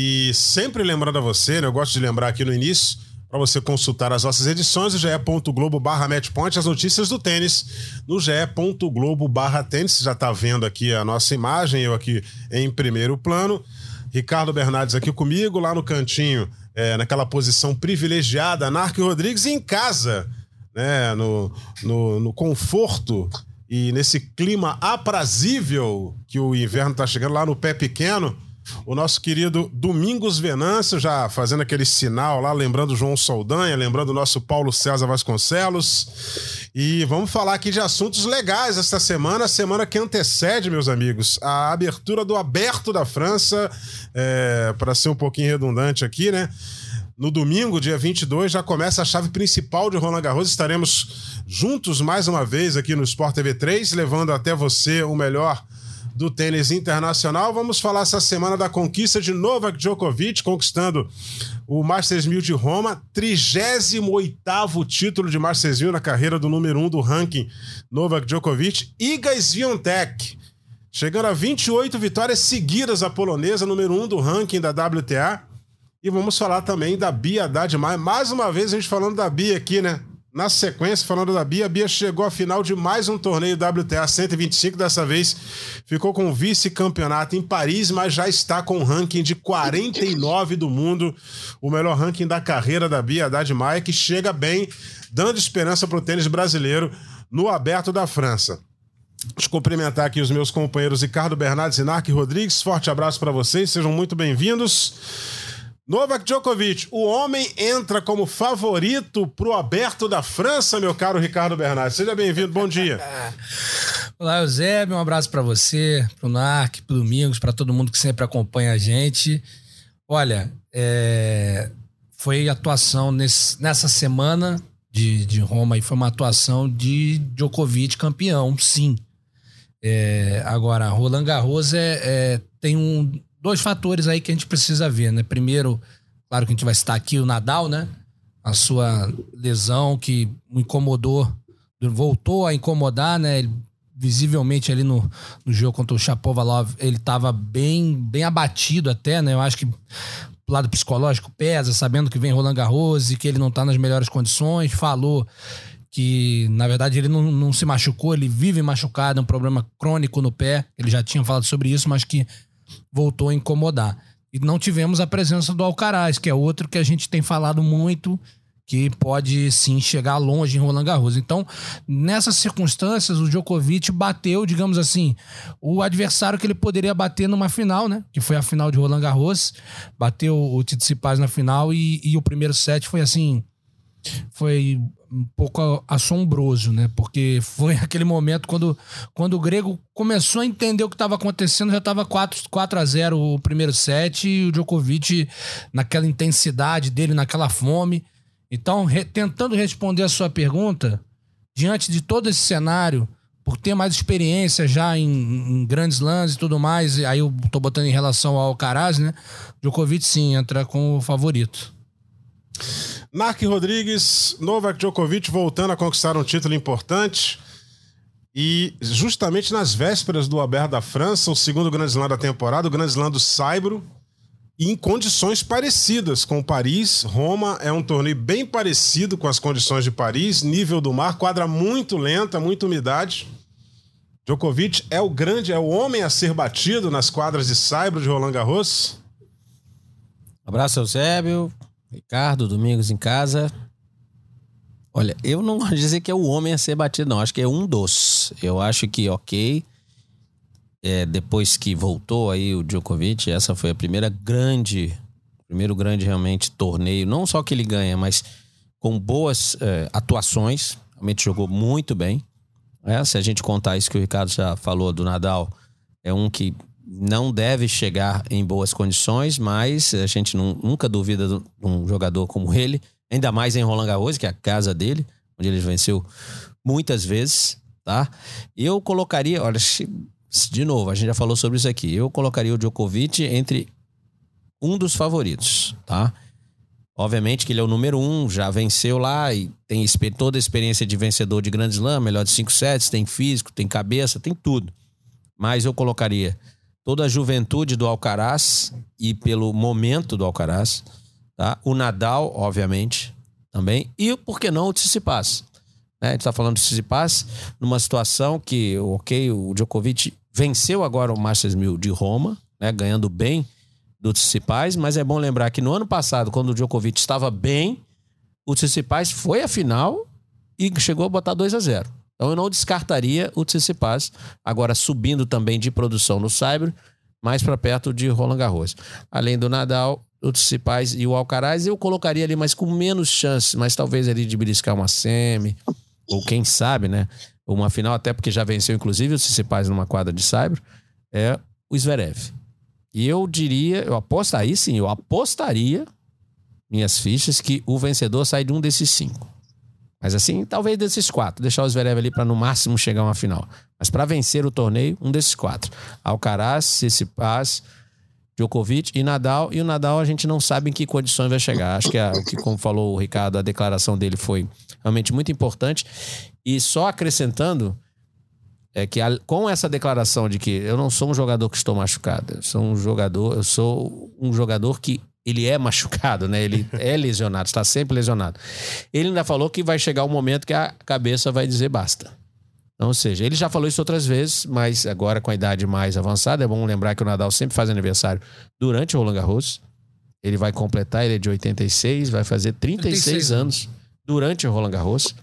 E sempre lembrando a você, né, eu gosto de lembrar aqui no início, para você consultar as nossas edições, o ge.globo barra matchpoint, as notícias do tênis no ge.globo barra tênis. Você já está vendo aqui a nossa imagem, eu aqui em primeiro plano. Ricardo Bernardes aqui comigo, lá no cantinho, é, naquela posição privilegiada, Narco Rodrigues em casa, né, no, no, no conforto e nesse clima aprazível que o inverno está chegando lá no pé pequeno o nosso querido Domingos Venâncio, já fazendo aquele sinal lá, lembrando João Saldanha, lembrando o nosso Paulo César Vasconcelos. E vamos falar aqui de assuntos legais esta semana, semana que antecede, meus amigos, a abertura do Aberto da França, é, para ser um pouquinho redundante aqui, né? No domingo, dia 22, já começa a chave principal de Roland Garros. Estaremos juntos mais uma vez aqui no Sport TV 3, levando até você o melhor do tênis internacional. Vamos falar essa semana da conquista de Novak Djokovic, conquistando o Masters 1000 de Roma, 38º título de Masters 1000 na carreira do número 1 um do ranking Novak Djokovic. Iga Swiatek, chegando a 28 vitórias seguidas a polonesa, número 1 um do ranking da WTA. E vamos falar também da Bia Haddad Mais uma vez a gente falando da Bia aqui, né? Na sequência, falando da Bia, a Bia chegou à final de mais um torneio WTA 125. Dessa vez ficou com o vice-campeonato em Paris, mas já está com um ranking de 49 do mundo. O melhor ranking da carreira da Bia Haddad Maia, que chega bem, dando esperança para o tênis brasileiro no aberto da França. Deixa eu cumprimentar aqui os meus companheiros Ricardo Bernardes e Narc Rodrigues. Forte abraço para vocês, sejam muito bem-vindos. Novak Djokovic, o homem entra como favorito para o aberto da França, meu caro Ricardo Bernardes. Seja bem-vindo, bom dia. Olá, Eusébio, um abraço para você, para o Narc, para o Domingos, para todo mundo que sempre acompanha a gente. Olha, é... foi atuação nesse... nessa semana de, de Roma e foi uma atuação de Djokovic campeão, sim. É... Agora, Roland Garros é, é... tem um dois fatores aí que a gente precisa ver, né? Primeiro, claro que a gente vai citar aqui o Nadal, né? A sua lesão que incomodou, voltou a incomodar, né? Ele, visivelmente ali no, no jogo contra o Chapovalov, ele estava bem, bem abatido até, né? Eu acho que o lado psicológico pesa, sabendo que vem Roland Garros e que ele não está nas melhores condições. Falou que, na verdade, ele não, não se machucou, ele vive machucado, é um problema crônico no pé. Ele já tinha falado sobre isso, mas que voltou a incomodar. E não tivemos a presença do Alcaraz, que é outro que a gente tem falado muito, que pode sim chegar longe em Roland Garros. Então, nessas circunstâncias, o Djokovic bateu, digamos assim, o adversário que ele poderia bater numa final, né? Que foi a final de Roland Garros. Bateu o Tsitsipas na final e, e o primeiro set foi assim foi um pouco assombroso, né? Porque foi aquele momento quando, quando o grego começou a entender o que estava acontecendo, já estava 4, 4 a 0 o primeiro set e o Djokovic naquela intensidade dele, naquela fome. Então, re, tentando responder a sua pergunta, diante de todo esse cenário, por ter mais experiência já em, em grandes lãs e tudo mais, aí eu tô botando em relação ao Alcaraz, né? Djokovic sim entra com o favorito. Narc Rodrigues, Novak Djokovic voltando a conquistar um título importante. E justamente nas vésperas do Aberto da França, o segundo Grande Slam da temporada, o Grande Slam do Saibro, em condições parecidas com Paris. Roma é um torneio bem parecido com as condições de Paris, nível do mar, quadra muito lenta, muita umidade. Djokovic é o grande, é o homem a ser batido nas quadras de Saibro de Roland Garros. Abraço, Eusébio. Ricardo, Domingos em casa. Olha, eu não vou dizer que é o homem a ser batido, não. Acho que é um dos. Eu acho que, ok. É, depois que voltou aí o Djokovic, essa foi a primeira grande. Primeiro grande realmente torneio. Não só que ele ganha, mas com boas é, atuações. Realmente jogou muito bem. É, se a gente contar isso que o Ricardo já falou do Nadal, é um que não deve chegar em boas condições, mas a gente não, nunca duvida de um jogador como ele, ainda mais em Roland Garros, que é a casa dele, onde ele venceu muitas vezes, tá? Eu colocaria, olha, de novo, a gente já falou sobre isso aqui. Eu colocaria o Djokovic entre um dos favoritos, tá? Obviamente que ele é o número um, já venceu lá e tem toda a experiência de vencedor de Grand Slam, melhor de cinco sets, tem físico, tem cabeça, tem tudo. Mas eu colocaria toda a juventude do Alcaraz e pelo momento do Alcaraz, tá? O Nadal, obviamente, também. E, por que não, o Tsitsipas. Né? A gente está falando do Tsitsipas numa situação que, ok, o Djokovic venceu agora o Masters 1000 de Roma, né? ganhando bem do Tsitsipas, mas é bom lembrar que no ano passado, quando o Djokovic estava bem, o Tsitsipas foi à final e chegou a botar 2 a 0 Então eu não descartaria o Tsitsipas, agora subindo também de produção no Cyber, mais para perto de Roland Garros. Além do Nadal, o Tsitsipas e o Alcaraz, eu colocaria ali, mas com menos chance, mas talvez ali de beliscar uma semi, ou quem sabe, né? Uma final, até porque já venceu, inclusive, o Tsitsipas numa quadra de Cyber, é o Zverev. E eu diria, eu aposto aí sim, eu apostaria minhas fichas que o vencedor sai de um desses cinco. Mas assim, talvez desses quatro. Deixar o Zverev ali para no máximo chegar a uma final. Mas para vencer o torneio, um desses quatro. Alcaraz, Tsitsipas, Djokovic e Nadal. E o Nadal a gente não sabe em que condições vai chegar. Acho que, a, que como falou o Ricardo, a declaração dele foi realmente muito importante. E só acrescentando, é que a, com essa declaração de que eu não sou um jogador que estou machucado, eu sou um jogador, eu sou um jogador que ele é machucado, né? Ele é lesionado, está sempre lesionado. Ele ainda falou que vai chegar um momento que a cabeça vai dizer basta. Ou seja, ele já falou isso outras vezes, mas agora com a idade mais avançada, é bom lembrar que o Nadal sempre faz aniversário durante o Roland Garros. Ele vai completar, ele é de 86, vai fazer 36, 36 anos durante o Roland Garros.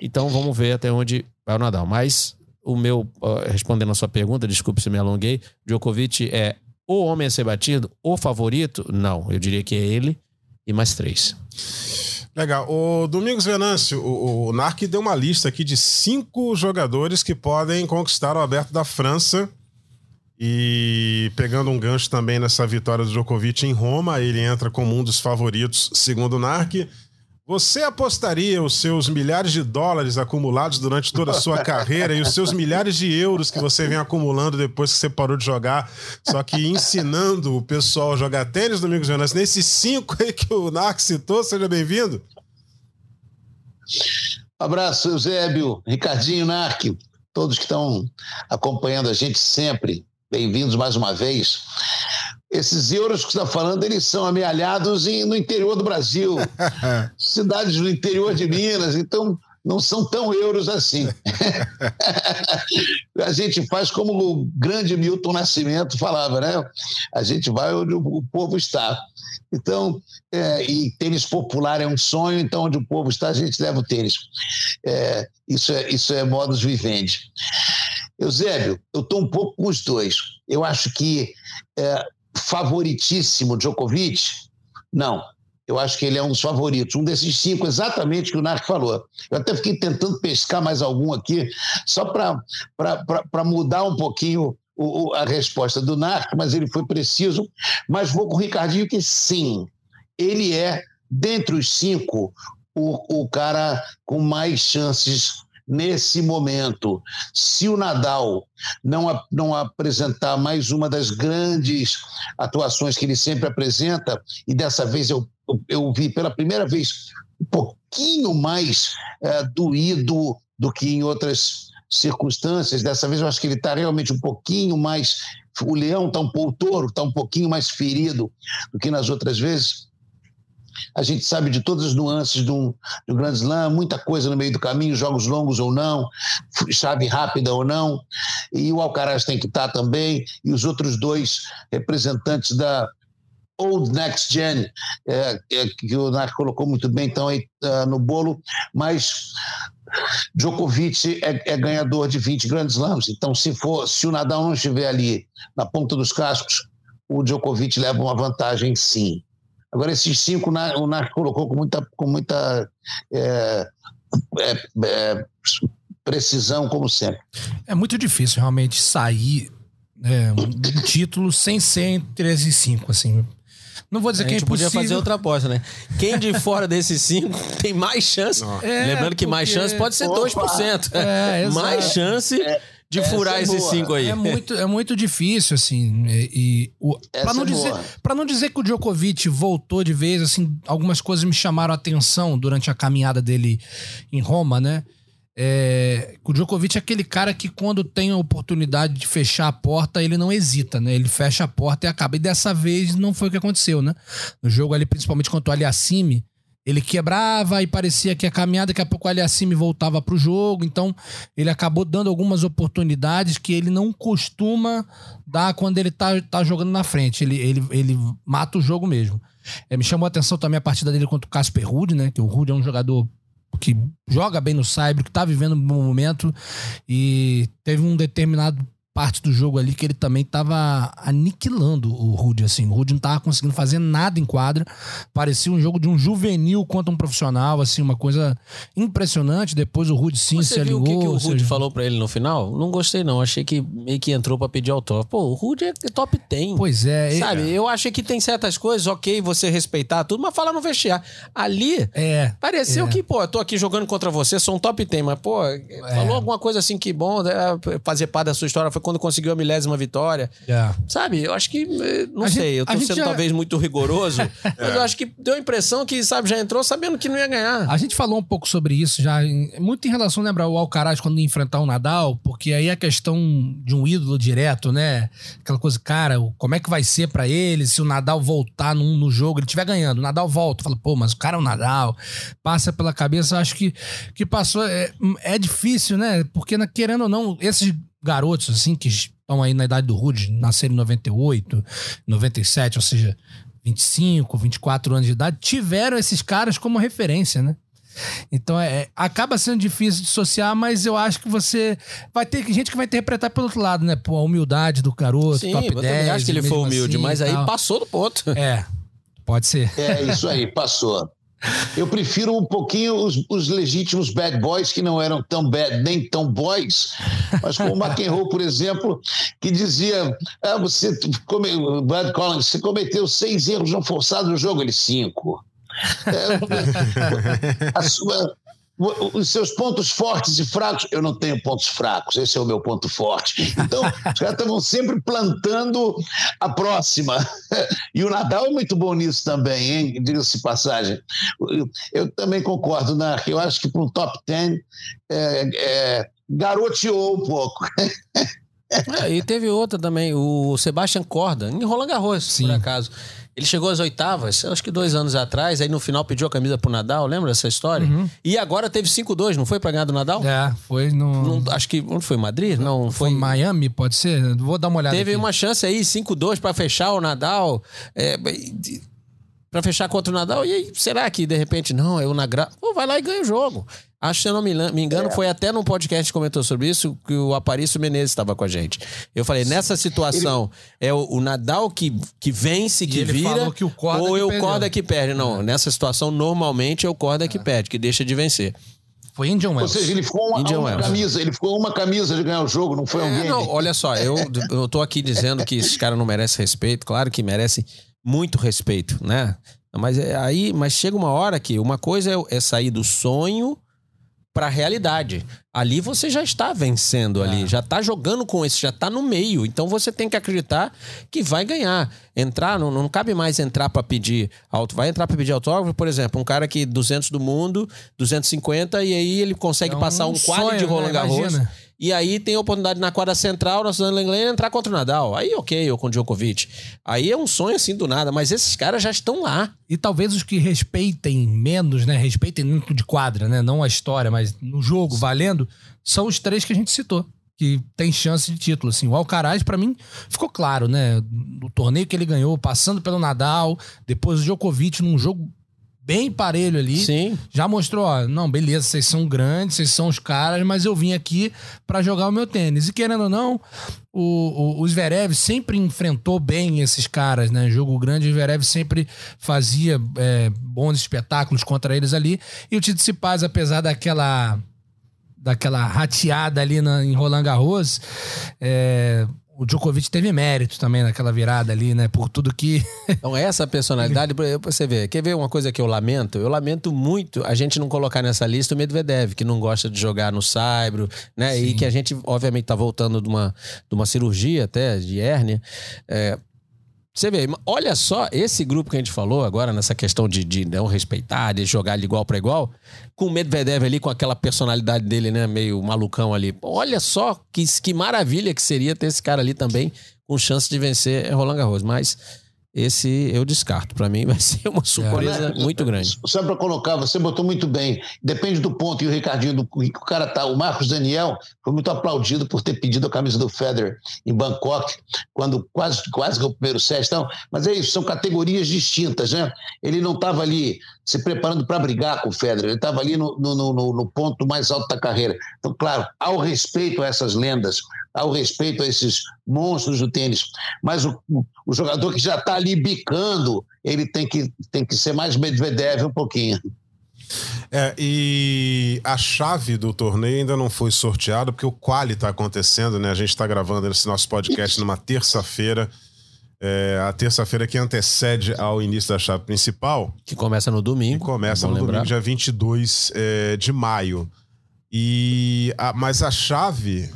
Então vamos ver até onde vai o Nadal. Mas o meu, respondendo a sua pergunta, desculpe se me alonguei, Djokovic é o homem a ser batido, o favorito? Não, eu diria que é ele e mais três. Legal. O Domingos Venâncio, o, o NARC deu uma lista aqui de cinco jogadores que podem conquistar o aberto da França. E pegando um gancho também nessa vitória do Djokovic em Roma, ele entra como um dos favoritos, segundo o NARC. Você apostaria os seus milhares de dólares acumulados durante toda a sua carreira e os seus milhares de euros que você vem acumulando depois que você parou de jogar, só que ensinando o pessoal a jogar tênis, Domingos Jonas, nesses cinco aí que o Narc citou? Seja bem-vindo. Abraço, Eusébio, Ricardinho, Narc, todos que estão acompanhando a gente sempre. Bem-vindos mais uma vez esses euros que você está falando, eles são amealhados em, no interior do Brasil, cidades do interior de Minas, então não são tão euros assim. a gente faz como o grande Milton Nascimento falava, né? A gente vai onde o povo está. Então, é, e tênis popular é um sonho, então onde o povo está, a gente leva o tênis. É, isso, é, isso é modus vivendi. Eusébio, eu estou um pouco com os dois. Eu acho que é, favoritíssimo Djokovic? Não. Eu acho que ele é um dos favoritos, um desses cinco, exatamente que o Narc falou. Eu até fiquei tentando pescar mais algum aqui, só para mudar um pouquinho o, a resposta do Narc, mas ele foi preciso. Mas vou com o Ricardinho que sim, ele é, dentre os cinco, o, o cara com mais chances nesse momento. Se o Nadal não, não apresentar mais uma das grandes atuações que ele sempre apresenta, e dessa vez eu, eu vi pela primeira vez um pouquinho mais é, doído do que em outras circunstâncias. Dessa vez eu acho que ele está realmente um pouquinho mais. O leão está um pouco, o touro está um pouquinho mais ferido do que nas outras vezes. A gente sabe de todas as nuances de um Grand Slam, muita coisa no meio do caminho, jogos longos ou não, chave rápida ou não. E o Alcaraz tem que estar também, e os outros dois representantes da, Old Next Gen, é, é, que o Nath colocou muito bem então aí uh, no bolo, mas Djokovic é, é, ganhador de 20 grandes slams. Então, se for, se o Nadal não estiver ali na ponta dos cascos, o Djokovic leva uma vantagem sim. Agora, esses cinco o Nath colocou com muita, com muita é, é, é, precisão, como sempre. É muito difícil realmente sair é, um título sem ser entre esses cinco, assim. Não vou dizer A que é gente podia impossível. fazer outra aposta, né? Quem de fora desses cinco tem mais chance? É, Lembrando que mais porque- chance pode ser Opa! 2%. É, exato. mais chance de essa furar é esses boa. cinco aí. É muito, é muito difícil, assim. E, e pra, não é dizer, não dizer que o Djokovic voltou de vez, assim, algumas coisas me chamaram a atenção durante a caminhada dele em Roma, né? É, o Djokovic é aquele cara que, quando tem a oportunidade de fechar a porta, ele não hesita, né? Ele fecha a porta e acaba. E dessa vez não foi o que aconteceu, né? No jogo ali, principalmente contra o Aliassime, ele quebrava e parecia que ia caminhar, daqui a pouco o Aliassime voltava pro jogo, então ele acabou dando algumas oportunidades que ele não costuma dar quando ele tá, tá jogando na frente. Ele, ele, ele mata o jogo mesmo. É, me chamou a atenção também a partida dele contra o Casper Ruud, né? Que o Ruud é um jogador que joga bem no Cyber, que tá vivendo um bom momento e teve um determinado parte do jogo ali que ele também tava aniquilando o Rude, assim. O Rude não tava conseguindo fazer nada em quadra. Parecia um jogo de um juvenil contra um profissional, assim, uma coisa impressionante. Depois o Rude sim se Você viu alinhou. o que, que o Rude seja, falou pra ele no final? Não gostei, não. Achei que meio que entrou pra pedir autógrafo. Pô, o Rude é top 10. Pois é, Sabe, eu achei que tem certas coisas, ok, você respeitar tudo, mas falar no vestiário. Ali, É. pareceu É. que, pô, eu tô aqui jogando contra você, sou um top 10, mas, pô, falou alguma coisa assim que bom, né, fazer parte da sua história foi quando conseguiu a milésima vitória. é. Sabe, eu acho que, eh, não A sei, gente- eu tô sendo já- talvez muito rigoroso, mas eu acho que deu a impressão que, sabe, já entrou sabendo que não ia ganhar. A gente falou um pouco sobre isso já, muito em relação, lembra, o Alcaraz quando ia enfrentar o Nadal, porque aí a questão de um ídolo direto, né? Aquela coisa, cara, como é que vai ser pra ele se o Nadal voltar num- no jogo, ele estiver ganhando, o Nadal volta, fala, pô, mas o cara é o Nadal, passa pela cabeça, acho que, que passou, é, é difícil, né? Porque, querendo ou não, esses garotos, assim, que estão aí na idade do Rude, nasceram em 98, 97, ou seja, 25, 24 anos de idade, tiveram esses caras como referência, né? Então é, é- acaba sendo difícil dissociar, mas eu acho que você vai ter gente que vai interpretar pelo outro lado, né? Pô, a humildade do garoto, Sim, top eu 10. também acho que ele foi humilde, assim mas aí tal. passou do ponto. É, pode ser. É isso aí, passou. Eu prefiro um pouquinho os, os legítimos bad boys que não eram tão bad nem tão boys, mas como o McEnroe, por exemplo, que dizia: ah, você come, Brad Collins, você cometeu seis erros não forçados no jogo, ele cinco. É, a sua- os seus pontos fortes e fracos, eu não tenho pontos fracos, esse é o meu ponto forte. Então, os caras estavam sempre plantando a próxima. E o Nadal é muito bom nisso também, hein? Diga-se de passagem. Eu, eu também concordo, né? Eu acho que para um top 10 é, é, garoteou um pouco. É, e teve outra também, o Sebastian Corda, em Roland Garros, Sim. por acaso. Ele chegou às oitavas, acho que dois anos atrás, aí no final pediu a camisa pro Nadal, lembra dessa história? E agora teve 5-2, não foi pra ganhar do Nadal? É, foi no. Não- acho que, onde foi? Madrid? Não, foi foi... Miami, pode ser? Vou dar uma olhada. Teve aqui. uma chance aí, 5-2 pra fechar o Nadal, é, pra fechar contra o Nadal, e aí, será que de repente, não, eu na gra... Pô, vai lá e ganha o jogo. Acho que se eu não me, engano, foi até num podcast que comentou sobre isso que o Aparício Menezes estava com a gente. Eu falei, nessa situação, é o, o Nadal que, que vence, que ele vira, falou que ou é o perdeu. Corda que perde. Não, nessa situação, normalmente é o Corda que perde, que deixa de vencer. Foi Indian Ou Wells. seja, ele ficou uma, uma camisa, ele ficou uma camisa de ganhar o jogo, não foi um É, game. não, olha só, eu, eu tô aqui dizendo que esses caras não merecem respeito, claro que merecem muito respeito, né? Mas é aí, mas chega uma hora que uma coisa é, é sair do sonho para a realidade. Ali você já está vencendo ali, já está jogando com esse, já está no meio. Então você tem que acreditar que vai ganhar. Entrar, não, não cabe mais entrar para pedir auto, vai entrar para pedir autógrafo, por exemplo, um cara que 200 do mundo, 250 e aí ele consegue É um passar um quadro de né? Roland Garros. Imagina. E aí tem a oportunidade na quadra central, na Suzana Lenglen, entrar contra o Nadal. Aí ok, ou com o Djokovic. Aí é um sonho assim do nada, mas esses caras já estão lá. E talvez os que respeitem menos, né? Respeitem dentro de quadra, né? Não a história, mas no jogo, valendo, são os três que a gente citou. Que tem chance de título, assim. O Alcaraz, pra mim, ficou claro, né? No torneio que ele ganhou, passando pelo Nadal, depois o Djokovic num jogo bem parelho ali. Sim. Já mostrou, ó, não, beleza, vocês são grandes, vocês são os caras, mas eu vim aqui pra jogar o meu tênis. E querendo ou não, o, o, o Zverev sempre enfrentou bem esses caras, né? Jogo grande, o Zverev sempre fazia é, bons espetáculos contra eles ali. E o Tito Paz, apesar daquela daquela rateada ali na, em Roland Garros, é, o Djokovic teve mérito também naquela virada ali, né? Por tudo que. Então, essa personalidade, você vê, quer ver uma coisa que eu lamento? Eu lamento muito a gente não colocar nessa lista o Medvedev, que não gosta de jogar no saibro, né? Sim. E que a gente, obviamente, tá voltando de uma, de uma cirurgia até, de hérnia. É, você vê, olha só esse grupo que a gente falou agora, nessa questão de, de não respeitar, de jogar de igual para igual, com o Medvedev ali, com aquela personalidade dele, né, meio malucão ali. Olha só que, que maravilha que seria ter esse cara ali também com chance de vencer Roland Garros. Mas esse eu descarto. Para mim vai ser uma surpresa é. muito grande. Só para colocar, você botou muito bem. Depende do ponto. E o Ricardinho, do, o cara tá, o Marcos Daniel foi muito aplaudido por ter pedido a camisa do Federer em Bangkok, quando quase quase ganhou o primeiro set. Então, mas é isso, são categorias distintas, né? Ele não estava ali se preparando para brigar com o Federer, ele estava ali no, no, no, no ponto mais alto da carreira. Então, claro, ao respeito a essas lendas, ao respeito a esses monstros do tênis. Mas o, o jogador que já está ali bicando, ele tem que, tem que ser mais Medvedev um pouquinho. É, e a chave do torneio ainda não foi sorteada, porque o quali está acontecendo, né? A gente está gravando esse nosso podcast numa terça-feira. É, a terça-feira que antecede ao início da chave principal. Que começa no domingo. Começa no lembrar. domingo, dia 22 é, de maio. E a, mas a chave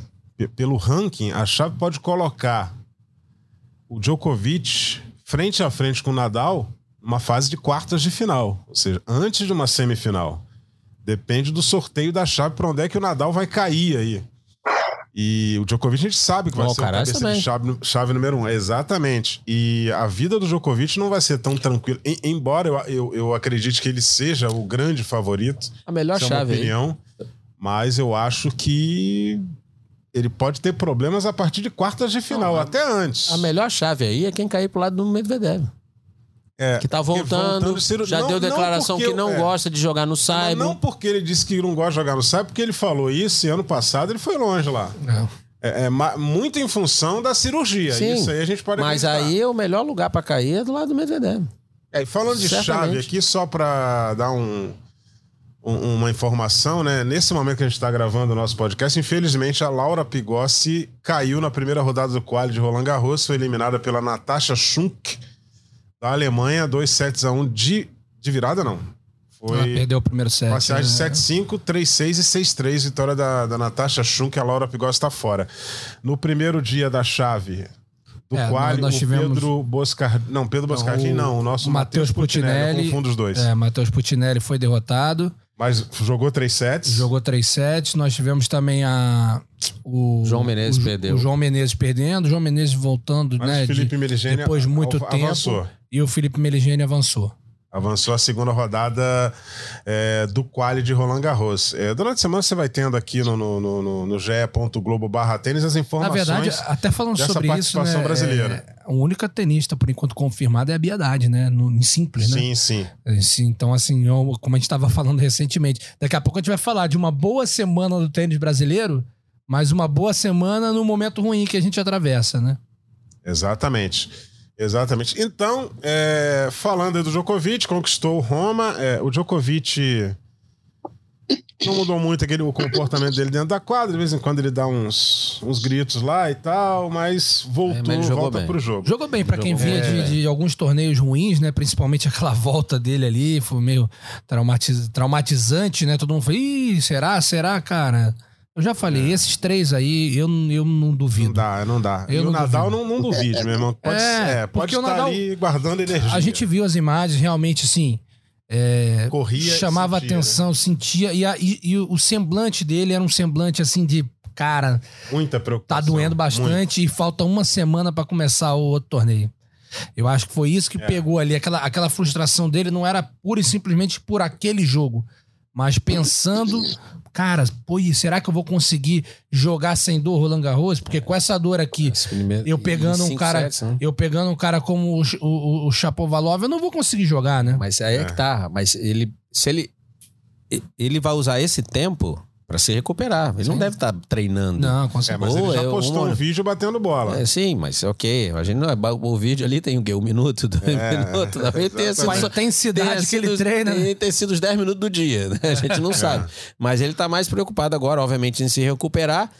pelo ranking, a chave pode colocar o Djokovic frente a frente com o Nadal uma fase de quartas de final, ou seja, antes de uma semifinal. Depende do sorteio da chave para onde é que o Nadal vai cair aí. E o Djokovic a gente sabe que vai ser o cabeça também. de chave, chave, número um. Exatamente. E a vida do Djokovic não vai ser tão tranquila. Em, embora eu, eu, eu, acredite que ele seja o grande favorito. A melhor é chave. opinião. Aí. Mas eu acho que ele pode ter problemas a partir de quartas de final, não, até antes. A melhor chave aí é quem cair pro lado do Medvedev. É, que tá voltando, voltando já não, deu declaração não que não é, gosta de jogar no Cyber. Não porque ele disse que não gosta de jogar no Cyber, porque ele falou isso e ano passado ele foi longe lá. É, é, muito em função da cirurgia. Sim, isso aí a gente pode Mas acreditar. aí o melhor lugar para cair é do lado do Medvedev. É, falando de Certamente. chave aqui, só para dar um, uma informação, né? Nesse momento que a gente está gravando o nosso podcast, infelizmente a Laura Pigossi caiu na primeira rodada do quali de Roland Garros, foi eliminada pela Natasha Schunk da Alemanha, 2 sets a 1 de, de virada, não. Foi. Ah, perdeu o primeiro set. Parciais de 7-5, 3-6 e 6-3. Vitória da, da Natasha Schunk, a Laura Pigossi está fora. No primeiro dia da chave, do é, qual nós tivemos... Pedro Boscar... Não, Pedro Boscardini não, o nosso Matheus Putinelli. Putinelli os dois. É, Matheus Putinelli foi derrotado. Mas jogou três sets? Jogou três sets. Nós tivemos também a. O João Menezes o, perdeu. O João Menezes perdendo, o João Menezes voltando, Mas né? Felipe de, depois de muito tempo. Avançou. E o Felipe Meligeni avançou. Avançou a segunda rodada é, do quali de Roland Garros. É, durante a semana você vai tendo aqui no, no, no, no ge.globo barra tênis as informações. Na verdade, até falando sobre participação isso, né, brasileira. É, a única tenista, por enquanto, confirmada é a Biadade, né? No, em simples, né? Sim, sim. É, então, assim, eu, como a gente estava falando recentemente, daqui a pouco a gente vai falar de uma boa semana do tênis brasileiro, mas uma boa semana no momento ruim que a gente atravessa, né? Exatamente. Exatamente. Então, é, falando do Djokovic, conquistou Roma. É, o Djokovic não mudou muito aquele, o comportamento dele dentro da quadra. De vez em quando ele dá uns, uns gritos lá e tal, mas voltou, é, mas volta bem. pro jogo. Jogou bem para quem vinha de, de, alguns torneios ruins, né? Principalmente aquela volta dele ali, foi meio traumatiz, traumatizante, né? Todo mundo falou, ih, será, será, cara? Eu já falei, é. esses três aí, eu, eu não duvido. Não dá, não dá. Eu e não o Nadal não, não duvide, meu irmão. Pode, é, é pode estar Nadal, ali guardando energia. A gente viu as imagens, realmente, assim... É, Corria chamava sentia, atenção, né? sentia. E, a, e, e, o semblante dele era um semblante, assim, de... Cara... Muita preocupação. Tá doendo bastante muito. e falta uma semana para começar o outro torneio. Eu acho que foi isso que é. pegou ali. Aquela, aquela frustração dele não era pura e simplesmente por aquele jogo. Mas pensando cara, pô, será que eu vou conseguir jogar sem dor Roland Garros? Porque com essa dor aqui, eu pegando um cara, sets, né? eu pegando um cara como o, o, o Chapovalov, eu não vou conseguir jogar, né? Mas aí é, é que tá, mas ele se ele ele vai usar esse tempo Pra se recuperar. Ele não deve estar treinando. Não, com É, certeza. mas ele já é postou uma- um vídeo batendo bola. É, sim, mas ok. A gente não é, o vídeo ali tem o quê? Um minuto, dois É, minutos. Talvez tenha sido, a intensidade que ele treina, né? Tem, sido os 10 minutos do dia, né? A gente não sabe. Mas ele tá mais preocupado agora, obviamente, em se recuperar.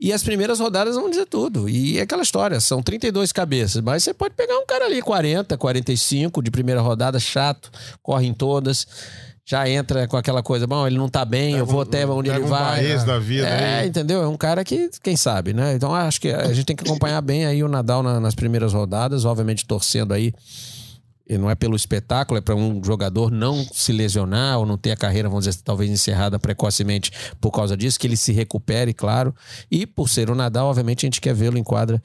E as primeiras rodadas vão dizer tudo. E é aquela história, são 32 cabeças. Mas você pode pegar um cara ali, 40, 45 de primeira rodada, chato, corre em todas. Já entra com aquela coisa, bom, ele não tá bem, eu vou até onde ele um vai. Barres da vida É, aí. entendeu? É um cara que, quem sabe, né? Então acho que a gente tem que acompanhar bem aí o Nadal na- nas primeiras rodadas, obviamente torcendo aí. Não é pelo espetáculo, é para um jogador não se lesionar ou não ter a carreira, vamos dizer, talvez encerrada precocemente por causa disso, que ele se recupere, claro. E por ser o Nadal, obviamente a gente quer vê-lo em quadra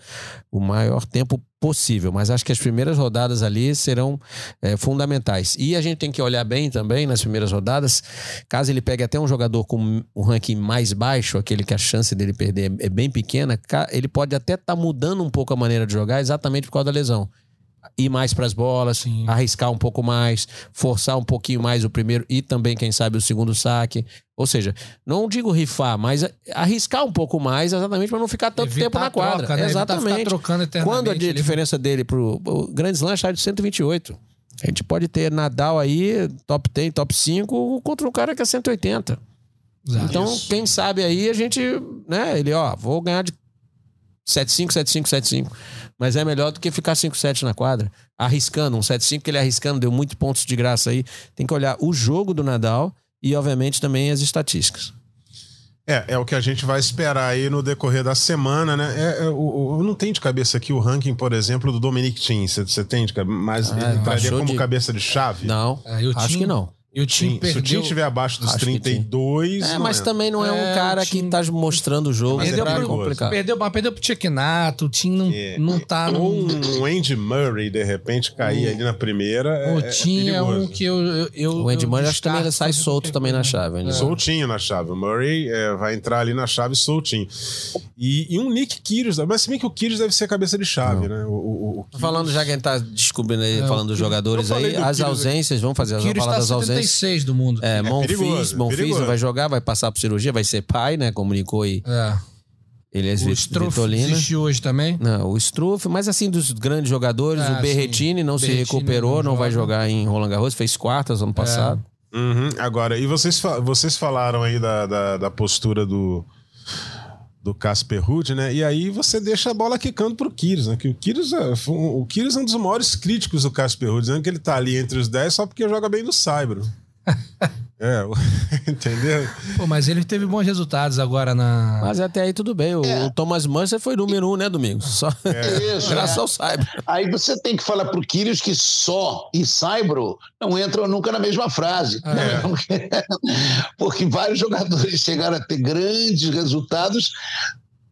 o maior tempo possível. Mas acho que as primeiras rodadas ali serão é, fundamentais. E a gente tem que olhar bem também nas primeiras rodadas, caso ele pegue até um jogador com um ranking mais baixo, aquele que a chance dele perder é bem pequena, ele pode até estar mudando um pouco a maneira de jogar exatamente por causa da lesão ir mais para as bolas, Sim. arriscar um pouco mais, forçar um pouquinho mais o primeiro e também, quem sabe, o segundo saque. Ou seja, não digo rifar, mas arriscar um pouco mais, exatamente para não ficar tanto Evitar tempo na a troca, quadra. né? Exatamente. Quando a diferença dele pro o Grand Slam está de 128. A gente pode ter Nadal aí, top 10, top 5, contra um cara que é 180. Exato. Então, Isso. quem sabe aí a gente, né, ele, ó, vou ganhar de 7-5, 7-5, 7-5. Mas é melhor do que ficar 5-7 na quadra. Arriscando, um 7-5 que ele arriscando, deu muitos pontos de graça aí. Tem que olhar o jogo do Nadal e, obviamente, também as estatísticas. É, é o que a gente vai esperar aí no decorrer da semana, né? É, é, o, o- eu não tenho de cabeça aqui o ranking, por exemplo, do Dominic Thiem. Você- tem de cabeça? Mas Ah, ele baixou como de- cabeça de chave? Não, o acho Tim- que não. E o time Sim, Se o perdeu. Tim estiver abaixo dos Acho que sim. 32. É, não mas entra. também não é um É, cara o que time- tá mostrando o jogo. É Perdeu, pra perigoso. complicar. perdeu, mas perdeu pro Tchekinato, o time não, É. não tá Ou no. um Andy Murray, de repente, cair ali na primeira. é- O é Tim é, um que eu. eu, eu O Andy eu Murray acho que também ele sai solto qualquer também na chave. Murray. Soltinho na chave. O Murray é, vai entrar ali na chave soltinho. E, e um Nick Kyrgios, mas se bem que o Kyrgios deve ser cabeça de chave, né? O, o, o Falando, já que a gente tá descobrindo aí, É, falando dos jogadores aí, as ausências, vamos fazer, Kyrgios falar tá das ausências. 76 do mundo. É, Monfils, perigoso, é Monfils perigoso. não vai jogar, vai passar por cirurgia, vai ser pai, né? Comunicou aí. É. Ele é O Vitolina. existe hoje também. Não, o Struff, mas assim, dos grandes jogadores, Ah, o Berretini não se Berrettini recuperou, não não, vai joga. jogar em Roland Garros, fez quartas ano passado. Uhum. Agora, e vocês, vocês falaram aí da, da, da postura do do Casper Ruud, né? E aí você deixa a bola quicando pro Kyrgios, né? Que o Kyrgios é, o Kyrgios é um dos maiores críticos do Casper Ruud, dizendo que ele tá ali entre os 10 só porque joga bem no Saibro. é, entendeu? Pô, mas ele teve bons resultados agora na. Mas até aí tudo bem. O, É. o Thomas Manser foi número um, né, Domingos? Só Isso, graças é. ao Cyber. Aí você tem que falar pro Kyrgios que só e Saibro não entram nunca na mesma frase. Porque vários jogadores chegaram a ter grandes resultados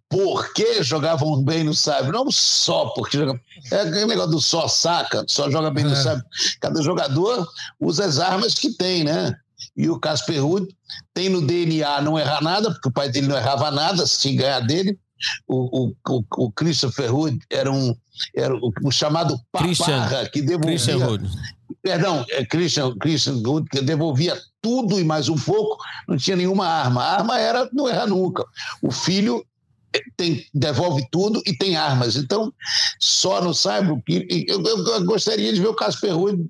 porque jogavam bem no Saibro, não só porque jogavam. É aquele negócio do só saca, só joga bem no É. Saibro. Cada jogador usa as armas que tem, né? E o Casper Ruud tem no DNA não errar nada, porque o pai dele não errava nada se ganhar dele. O, o, o, Christopher Ruud era um era o, chamado paparra que devolvia perdão, é Christian, Christian Ruud, que devolvia tudo e mais um pouco, não tinha nenhuma arma. A arma era não errar nunca. O filho tem, devolve tudo e tem armas. Então, só no Saibro, eu, eu- eu gostaria de ver o Casper Ruud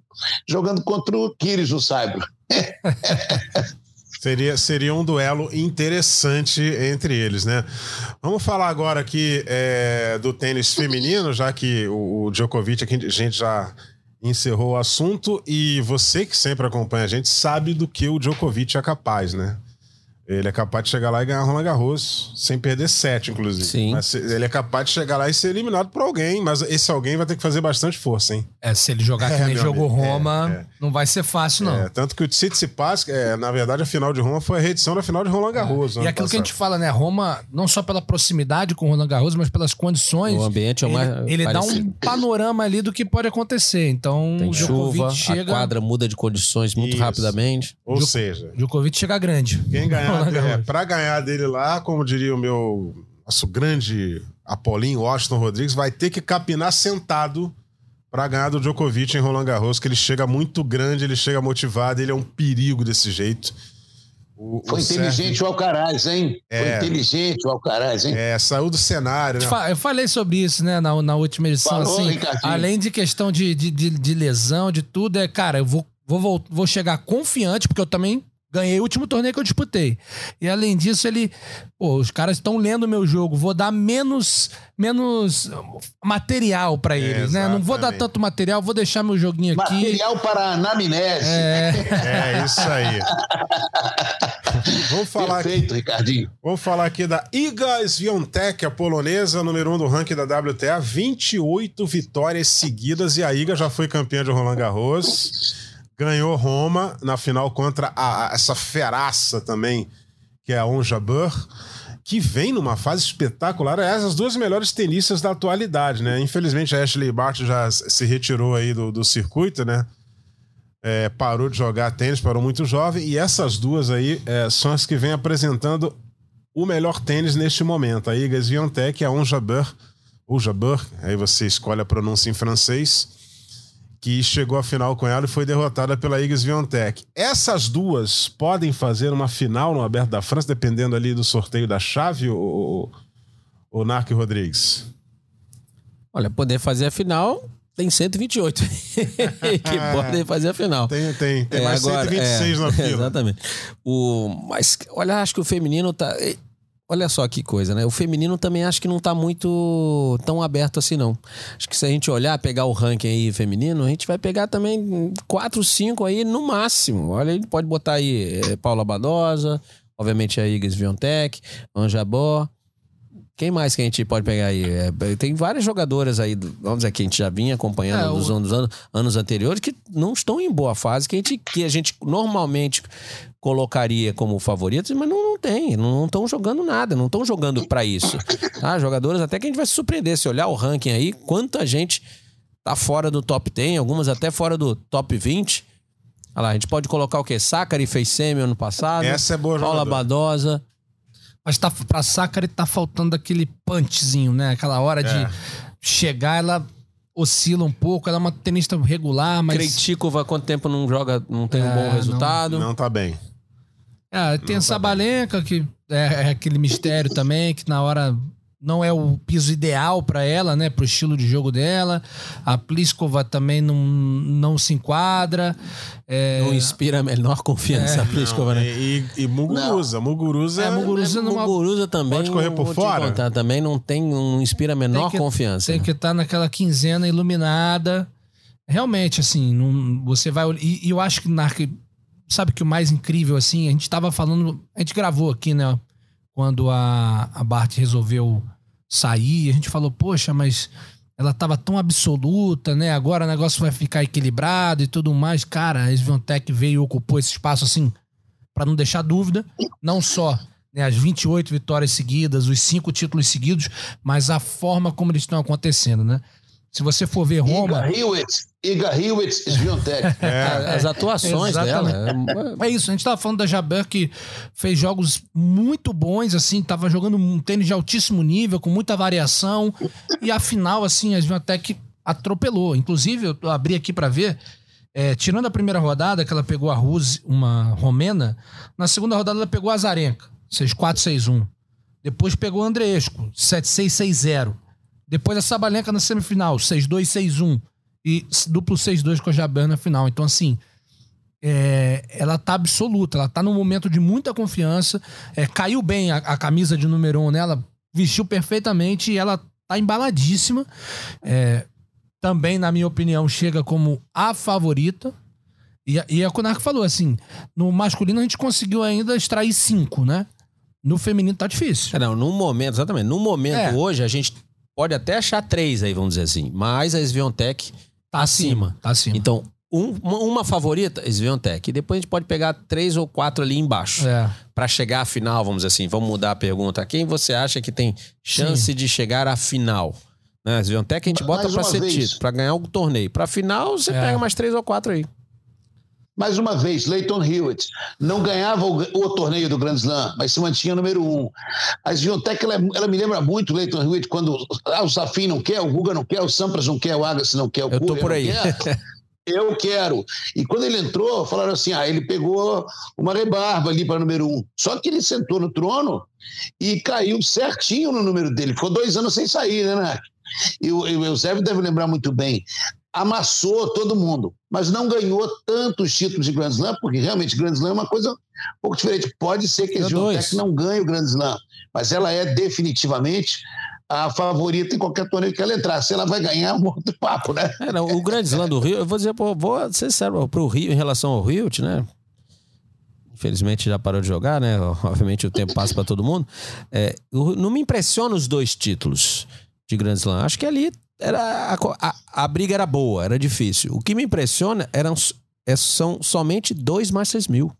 jogando contra o Kyrgios no Saibro. Seria, seria um duelo interessante entre eles, né? Vamos falar agora aqui é, do tênis feminino, já que o, o Djokovic aqui a gente já encerrou o assunto e você que sempre acompanha a gente sabe do que o Djokovic é capaz, né? Ele é capaz de chegar lá e ganhar Roland Garros, sem perder sete, inclusive. Sim. Mas ele é capaz de chegar lá e ser eliminado por alguém, mas esse alguém vai ter que fazer bastante força, hein? É, se ele jogar que É, nem meu jogou amigo, é, Roma, é. não vai ser fácil, não. É, tanto que o Tsitsipas, é, na verdade, a final de Roma foi a reedição da final de Roland Garros. E aquilo que a passado. gente fala, né? Roma, não só pela proximidade com o Roland Garros, mas pelas condições. O ambiente é o ele, mais ele dá um panorama ali do que pode acontecer. Então, Tem chuva, chega. a quadra muda de condições muito Isso. rapidamente. Ou Djok- seja, Djokovic chega grande. quem ganhar, Roland é, pra ganhar dele lá, como diria o meu nosso grande Apolinho Washington Rodrigues, vai ter que capinar sentado pra ganhar do Djokovic em Roland Garros, que ele chega muito grande, ele chega motivado, ele é um perigo desse jeito. O, Foi o inteligente Sérgio... o Alcaraz, hein? É. Foi inteligente o Alcaraz, hein? É, saiu do cenário, né? Eu falei sobre isso, né, na, na última edição. Falou, assim, além de questão de, de, de, de lesão, de tudo, é, cara, eu vou, vou, vou chegar confiante, porque eu também Ganhei o último torneio que eu disputei. E além disso, ele. Pô, os caras estão lendo meu jogo. Vou dar menos, menos material para eles, é, né? Não vou dar tanto material, vou deixar meu joguinho aqui. Material para anamnese. É, é isso aí. vamos falar Perfeito, aqui, Ricardinho. Vamos falar aqui da Iga Swiatek, a polonesa, número 1 um do ranking da WTA. 28 vitórias seguidas e a Iga já foi campeã de Roland Garros ganhou Roma na final contra a, a, essa feraça também, que é a Onja Burr, que vem numa fase espetacular. É as duas melhores tenistas da atualidade, né? Infelizmente a Ashley Barty já se retirou aí do, do circuito, né? É, parou de jogar tênis, parou muito jovem, e essas duas aí é, são as que vêm apresentando o melhor tênis neste momento. A Iga Swiatek e a Onja Burr, Onja Burr, aí você escolhe a pronúncia em francês, que chegou à final com ela e foi derrotada pela Iga Swiatek. Essas duas podem fazer uma final no Aberto da França, dependendo ali do sorteio da chave, o, o Narco Rodrigues? Olha, poder fazer a final tem 128 que podem fazer a final. Tem, tem. Tem é, mais agora, 126 é, na fila. Exatamente. O, mas, olha, acho que o feminino tá. Olha só que coisa, né? O feminino também acho que não tá muito tão aberto assim, não. Acho que se a gente olhar, pegar o ranking aí feminino, a gente vai pegar também quatro, cinco aí no máximo. Olha, ele pode botar aí é, Paula Badosa, obviamente a Igas Viontech, Anja Bó. Quem mais que a gente pode pegar aí? É, tem várias jogadoras aí, vamos dizer, que a gente já vinha acompanhando é, dos anos, anos, anos anteriores que não estão em boa fase, que a gente, que a gente normalmente colocaria como favoritos, mas não, não tem, não estão jogando nada, não estão jogando para isso. Tá? Jogadores até que a gente vai se surpreender se olhar o ranking aí, quanta gente tá fora do top 10, algumas até fora do top 20. Olha lá, a gente pode colocar o quê? Sacari fez semi ano passado. Essa é boa Paula jogadora. Badosa. Mas tá, pra Sacari tá faltando aquele punchzinho, né? Aquela hora é. de chegar, ela oscila um pouco, ela é uma tenista regular, mas. Krejcikova, quanto tempo não joga, não tem é, um bom resultado? Não, não tá bem. É, tem não a tá Sabalenka, que é, é, aquele mistério também, que na hora não é o piso ideal para ela, né? Pro estilo de jogo dela. A Pliskova também não, não se enquadra. É... Não inspira a menor confiança é. a Pliskova, né? E, e Muguruza. Muguruza, é, Muguruza, numa... Muguruza também. Pode correr por fora? Contar, também não tem, não inspira a menor que, confiança. Tem né? que estar tá naquela quinzena iluminada. Realmente, assim, não, você vai. E, e eu acho que na sabe que o mais incrível, assim, a gente tava falando. A gente gravou aqui, né? Quando a, a Bart resolveu sair, a gente falou, poxa, mas ela tava tão absoluta, né? Agora o negócio vai ficar equilibrado e tudo mais. Cara, a Svantec veio e ocupou esse espaço, assim, para não deixar dúvida. Não só né, as 28 vitórias seguidas, os cinco títulos seguidos, mas a forma como eles estão acontecendo, né? Se você for ver Roma. Iga Hewitt, Iga Hewitt Sviontek. É. As atuações dela. É, é isso, a gente estava falando da Jaber que fez jogos muito bons, assim, tava jogando um tênis de altíssimo nível, com muita variação. E afinal, assim, a Sviontek atropelou. Inclusive, eu abri aqui para ver. É, tirando a primeira rodada, que ela pegou a Ruse, uma romena, na segunda rodada ela pegou a Zarenka, 6-4, 6-1. Depois pegou o Andreesco, 7-6, 6-0. Depois a Sabalenka na semifinal, 6-2, 6-1. E duplo 6-2 com a Jabber na final. Então, assim, é, ela tá absoluta, ela tá num momento de muita confiança. É, caiu bem a, a, camisa de número 1 um nela, vestiu perfeitamente e ela tá embaladíssima. É, também, na minha opinião, chega como a favorita. E, e a Konark falou assim: no masculino a gente conseguiu ainda extrair cinco, né? No feminino tá difícil. É, não, no momento, exatamente. No momento é. hoje, a gente pode até achar três aí, vamos dizer assim. Mas a Sviontech tá acima. Tá acima. Então, um, uma, uma, favorita, Sviontech. E depois a gente pode pegar três ou quatro ali embaixo. É. para chegar à final, vamos dizer assim. Vamos mudar a pergunta. Quem você acha que tem chance Sim. de chegar à final? Né? Sviontech a gente bota para ser título, para ganhar o torneio. Pra final, você é. pega mais três ou quatro aí. Mais uma vez, Leighton Hewitt não ganhava o, o, torneio do Grand Slam, mas se mantinha número um. A Sviontek, ela, ela, me lembra muito Leighton Hewitt quando ah, o Safin não quer, o Guga não quer, o Sampras não quer, o Agassi não quer, o Eu tô por aí. Eu quero. E quando ele entrou, falaram assim: ah, ele pegou uma rebarba ali para número um. Só que ele sentou no trono e caiu certinho no número dele. Ficou dois anos sem sair, né, Nath? E o, e o Eusébio deve lembrar muito bem. Amassou todo mundo, mas não ganhou tantos títulos de Grand Slam, porque realmente Grand Slam é uma coisa um pouco diferente. Pode ser que a Giontech não ganhe o Grand Slam, mas ela é definitivamente a favorita em qualquer torneio que ela entrar. Se ela vai ganhar, é um outro papo, né? É, não, o Grande Slam do Rio, eu vou dizer, pô, vou ser sério, pro Rio, em relação ao Rio, né? Infelizmente já parou de jogar, né? Obviamente o tempo passa para todo mundo. É, não me impressiona os dois títulos de Grand Slam. Acho que ali era a, a, a, briga era boa, era difícil. O que me impressiona eram, é, são somente dois Masters mil.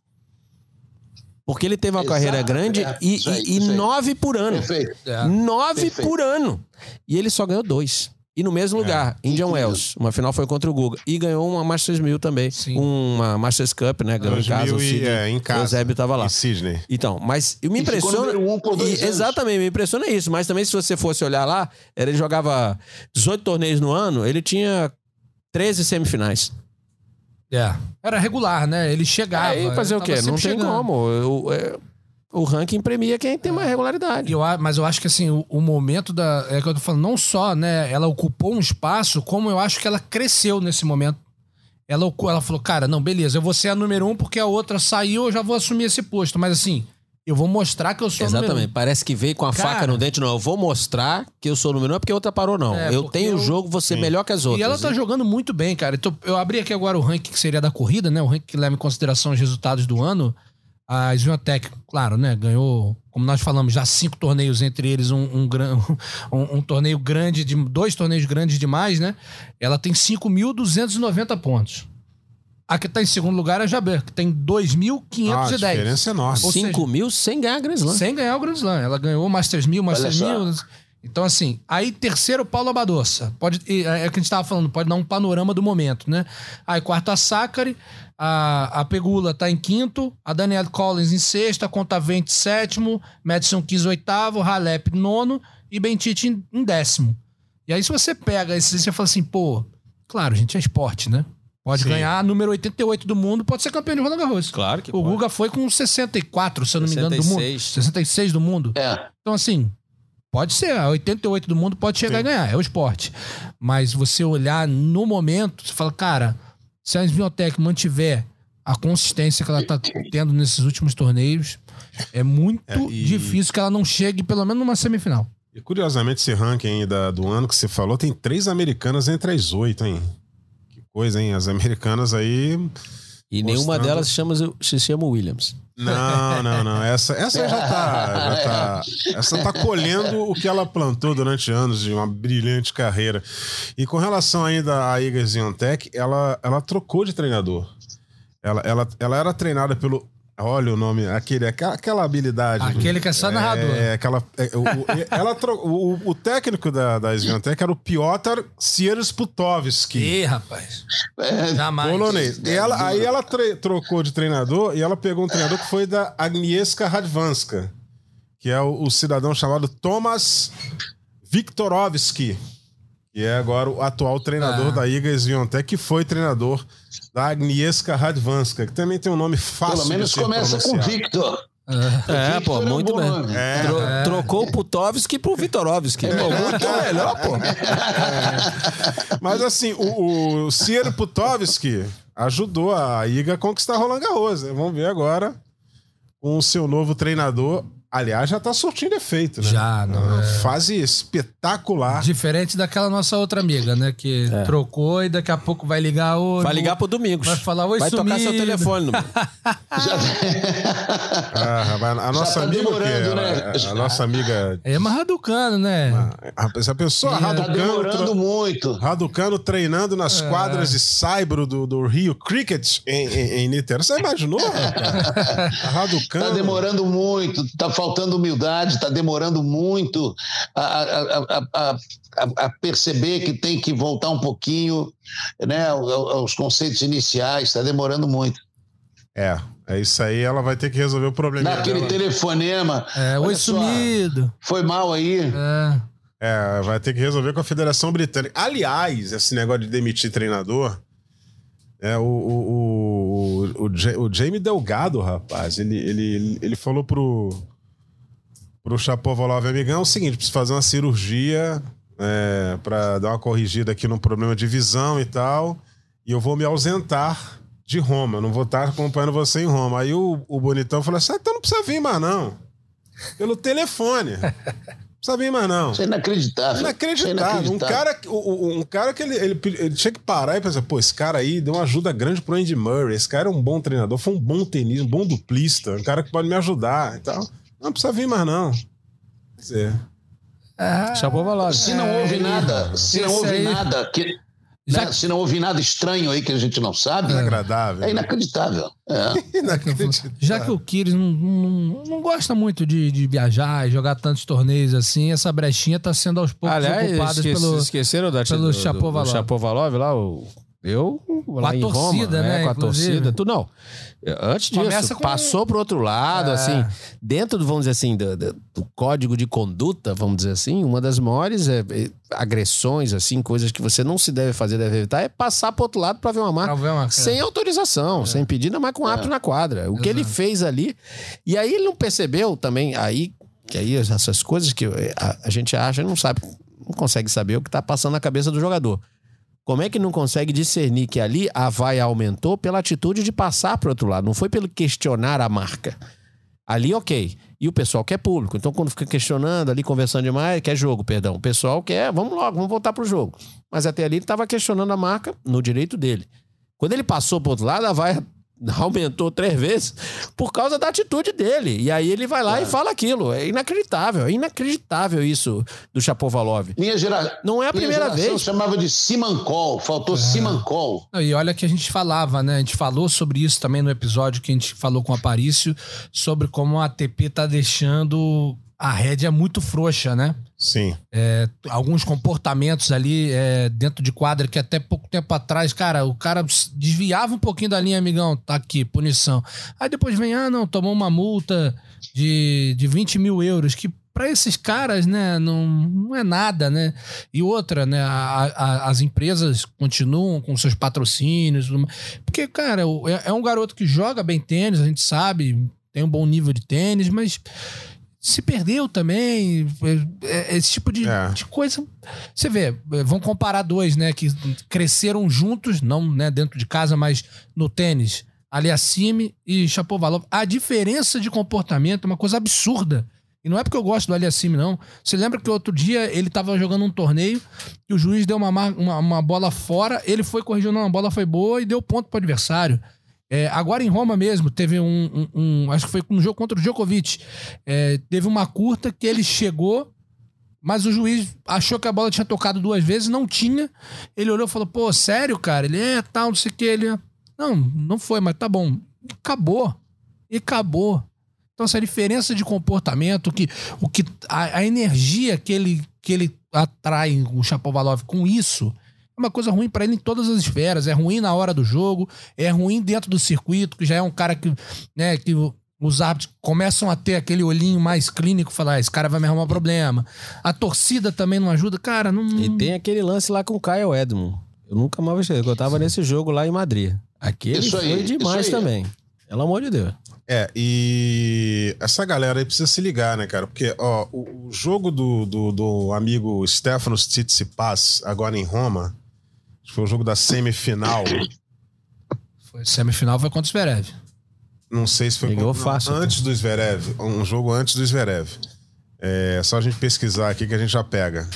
Porque ele teve uma Exato, carreira grande é, e, aí, e, nove por ano. Perfeito. É. Nove Perfeito. por ano. E ele só ganhou dois. E no mesmo é. lugar, Indian Wells. Uma final foi contra o Guga. E ganhou uma Masters 1000 também. Sim. Uma Masters Cup, né? Ganhou em casa. O Sidney, é, em casa. O Eusébio tava lá. Em Sydney. Então, mas me impressiona. Um e, exatamente, me impressiona isso. Mas também, se você fosse olhar lá, ele jogava 18 torneios no ano, ele tinha 13 semifinais. É. Era regular, né? Ele chegava. Aí fazer o quê? Não tem chegando. como. O, é, o ranking premia quem tem mais regularidade. Eu, mas eu acho que assim, o, o, momento da. É que eu tô falando, não só, né? Ela ocupou um espaço, como eu acho que ela cresceu nesse momento. Ela, ela falou, cara, não, beleza, eu vou ser a número um porque a outra saiu, eu já vou assumir esse posto. Mas assim, eu vou mostrar que eu sou Exatamente. número um. Parece que veio com a Cara, faca no dente. Não, eu vou mostrar que eu sou número um, é porque a outra parou, não. É, eu tenho o eu... jogo, vou ser Sim. melhor que as outras. E ela tá jogando muito bem, cara. Então, eu abri aqui agora o ranking que seria da corrida, né? O ranking que leva em consideração os resultados do ano. A Sviantec, claro, né? Ganhou, como nós falamos, já cinco torneios, entre eles um, um, um, um torneio grande, de dois torneios grandes demais, né? Ela tem 5.290 pontos. A que está em segundo lugar é a Jaber, que tem 2.510. Ah, a diferença é nossa. 5 mil sem ganhar a Grand Slam. Sem ganhar o Grand Slam. Ela ganhou o Masters 1000, Masters 1000. Então, assim, aí terceiro, Paulo Abadossa. Pode, é, é o que a gente estava falando, pode dar um panorama do momento, né? Aí quarto, a Sakari, a, a Pegula tá em quinto, a Danielle Collins em sexto, a Contavente sétimo, Madison Keys oitavo, Halep nono e Bentite em, em décimo. E aí se você pega esse, você fala assim, pô, claro, gente, é esporte, né? Pode Sim. ganhar número 88 do mundo, pode ser campeão de Roland Garros. Claro que O pode. Guga foi com 64, se eu não 66. me engano, do mundo. 66 do mundo. É. Então, assim, pode ser. A 88 do mundo pode chegar Sim. a ganhar. É o esporte. Mas você olhar no momento, você fala, cara, se a Sviotec mantiver a consistência que ela está tendo nesses últimos torneios, é muito é, e... difícil que ela não chegue pelo menos numa semifinal. E curiosamente, esse ranking da, do ano que você falou, tem três americanas entre as oito, hein? coisa, hein? As americanas aí. E mostrando... nenhuma delas se chama, se chama Williams. Não, não, não. Essa, essa já tá, já tá. Essa tá colhendo o que ela plantou durante anos de uma brilhante carreira. E com relação ainda à Iga Ziontech, ela, ela trocou de treinador. Ela, ela, ela era treinada pelo Olha o nome, aquele, aquela, aquela habilidade. Aquele que é só narrador. É, aquela, é, o, ela o, o, técnico da, da Sviantec era o Piotr Siersputovski. Ih, rapaz. É, Jamais. Polonês. E ela, aí ela trocou de treinador e ela pegou um treinador que foi da Agnieszka Radwanska, que é o, o cidadão chamado Tomas Viktorovski que é agora o atual treinador ah. da Iga Swiatek, que foi treinador da Agnieszka Radwanska, que também tem um nome fácil Pelo menos começa com Victor. É, é pô, muito bem. É, Tro é. Trocou o Putovski pro Vitorovski. É. Pô, muito melhor, pô. É. Mas assim, o, o Ciro Putovski ajudou a Iga a conquistar Roland Garros. Né? Vamos ver agora com o seu novo treinador, Aliás, já tá surtindo efeito, né? Já, não. É... Fase espetacular. Diferente daquela nossa outra amiga, né? Que é. trocou e daqui a pouco vai ligar o. Vai ligar pro Domingos. Vai falar oi, Vai sumido. tocar seu telefone. já... ah, a nossa tá amiga. Que né? a, a, nossa amiga. É mais raducano, né? Ah, essa pessoa é, raducano. Tá demorando muito. Raducano treinando nas é. quadras de saibro do, do Rio Cricket em, em, em Niterói. Você imaginou? raducano. Tá demorando muito. Tá faltando humildade, está demorando muito a, a, a, a, perceber que tem que voltar um pouquinho né, aos conceitos iniciais, está demorando muito. É, é isso aí, ela vai ter que resolver o problema. Naquele dela. telefonema. É, oi sumido. Foi mal aí. É. É, vai ter que resolver com a Federação Britânica. Aliás, esse negócio de demitir treinador É, o, o, o, o Jamie Delgado, rapaz, ele, ele, ele falou pro, pro Chapovalov, amigão, é o seguinte, preciso fazer uma cirurgia é, pra dar uma corrigida aqui no problema de visão e tal, e eu vou me ausentar de Roma, não vou estar acompanhando você em Roma. Aí o, o Bonitão falou assim, ah, então não precisa vir mais não, pelo telefone. Não precisa vir mais não. Isso é inacreditável. Inacreditável. É Um inacreditável. cara, que- o- o- um cara que ele, ele, ele tinha que parar e pensar, pô, esse cara aí deu uma ajuda grande pro Andy Murray. Esse cara é um bom treinador, foi um bom tenista, um bom duplista, um cara que pode me ajudar e tal. Não precisa vir mais, não. Quer dizer, Chapovalov. Se não houve nada, se não houve aí- nada que. Já né, Se não houve nada estranho aí que a gente não sabe, agradável. é inacreditável. É. Inacreditável. Já que o Kyrgios não, não, não gosta muito de, de viajar e jogar tantos torneios assim, essa brechinha tá sendo aos poucos Aliás, ocupada esqueci- pelo... esqueceram da pelo do, Chapovalov. do Chapovalov lá, o, eu lá a em torcida, Roma, né, é, com a inclusive. torcida, tudo não. Antes Começa disso, com- passou pro outro lado, É. assim, dentro vamos dizer assim, do, do- código de conduta, vamos dizer assim, uma das maiores é, é, agressões, assim, coisas que você não se deve fazer, deve evitar, é passar pro outro lado pra ver uma marca. Ver uma- Sem autorização, sem pedir, ainda mais com árbitro na quadra. O que ele Exato. fez ali. E aí ele não percebeu também, aí, que aí essas coisas que a, a gente acha, não sabe, não consegue saber o que tá passando na cabeça do jogador. Como é que não consegue discernir que ali a vaia aumentou pela atitude de passar pro outro lado? Não foi pelo questionar a marca. Ali, ok. E o pessoal quer público. Então, quando fica questionando ali, conversando demais, quer jogo, perdão. O pessoal quer, vamos logo, vamos voltar pro jogo. Mas até ali ele estava questionando a marca no direito dele. Quando ele passou pro outro lado, a vaia aumentou três vezes por causa da atitude dele. E aí ele vai lá e fala aquilo. É inacreditável. É inacreditável isso do Chapovalov. Minha, gera... Não é a primeira vez. chamava de Simancol, faltou Simancol. Não, E olha que a gente falava, né? A gente falou sobre isso também no episódio que a gente falou com o Aparício, sobre como a ATP tá deixando a rédea muito frouxa, né? Sim. alguns comportamentos ali é, dentro de quadra que até pouco tempo atrás, cara, o cara desviava um pouquinho da linha, amigão, tá aqui, punição. Aí depois vem, ah, não, tomou uma multa de, de 20 mil euros, que para esses caras, né, não, não é nada, né? E outra, né, a- a- as empresas continuam com seus patrocínios, porque, cara, é, é um garoto que joga bem tênis, a gente sabe, tem um bom nível de tênis, mas se perdeu também. é- é- Esse tipo de, É. de coisa. Você vê, é, vamos comparar dois, né? Que cresceram juntos, não né, dentro de casa, mas no tênis. Aliassime e Chapovalov. A diferença de comportamento é uma coisa absurda. E não é porque eu gosto do Aliassime, não. Você lembra que outro dia ele tava jogando um torneio e o juiz deu uma, uma, uma bola fora, ele foi corrigindo, não, a bola foi boa e deu ponto pro adversário. É, agora em Roma mesmo, teve um, um- um- Acho que foi um jogo contra o Djokovic. É, teve uma curta que ele chegou, mas o juiz achou que a bola tinha tocado duas vezes, não tinha. Ele olhou e falou: pô, sério, cara? Ele é tal, não sei o que. Ele. Não, não foi, mas tá bom. E acabou. E acabou. Então, essa diferença de comportamento, que, o que, a, a energia que ele, que ele atrai, o Chapovalov, com isso, uma coisa ruim pra ele em todas as esferas. É ruim na hora do jogo, é ruim dentro do circuito, que já é um cara que, né, que os árbitros começam a ter aquele olhinho mais clínico, falar, ah, esse cara vai me arrumar problema. A torcida também não ajuda. Cara, não. E tem aquele lance lá com o Kyle Edmund. Eu nunca mais vi. Eu tava nesse jogo lá em Madrid. Aquele Isso aí, foi demais isso aí. também. Pelo amor de Deus. É, e essa galera aí precisa se ligar, né, cara? Porque, ó, o, o jogo do, do, do amigo Stefanos Tsitsipas, agora em Roma, foi o jogo da semifinal. Foi, semifinal foi contra o Zverev. Não sei se foi Ganhou não, fácil, antes do Zverev. Um jogo antes do Zverev. É só a gente pesquisar aqui que a gente já pega.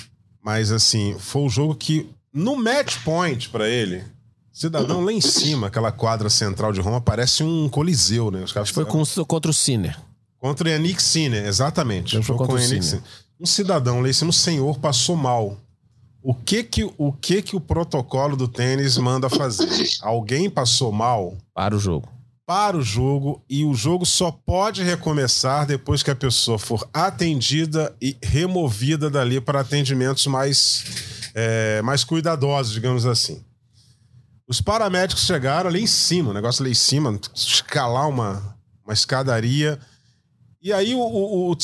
Mas, assim, foi o jogo que, no match point pra ele, cidadão lá em cima, aquela quadra central de Roma, parece um coliseu, né? Os caras Foi com- contra o Sinner. Contra o Yannick Sinner, exatamente. Foi contra com o Yannick Sinner. Sinner. Um cidadão lá em cima, um senhor, passou mal. O que que o, que que o protocolo do tênis manda fazer? Alguém passou mal Para o jogo. para o jogo e o jogo só pode recomeçar depois que a pessoa for atendida e removida dali para atendimentos mais, é, mais cuidadosos, digamos assim. Os paramédicos chegaram ali em cima, o negócio ali em cima, escalar uma, uma escadaria. E aí o, o, o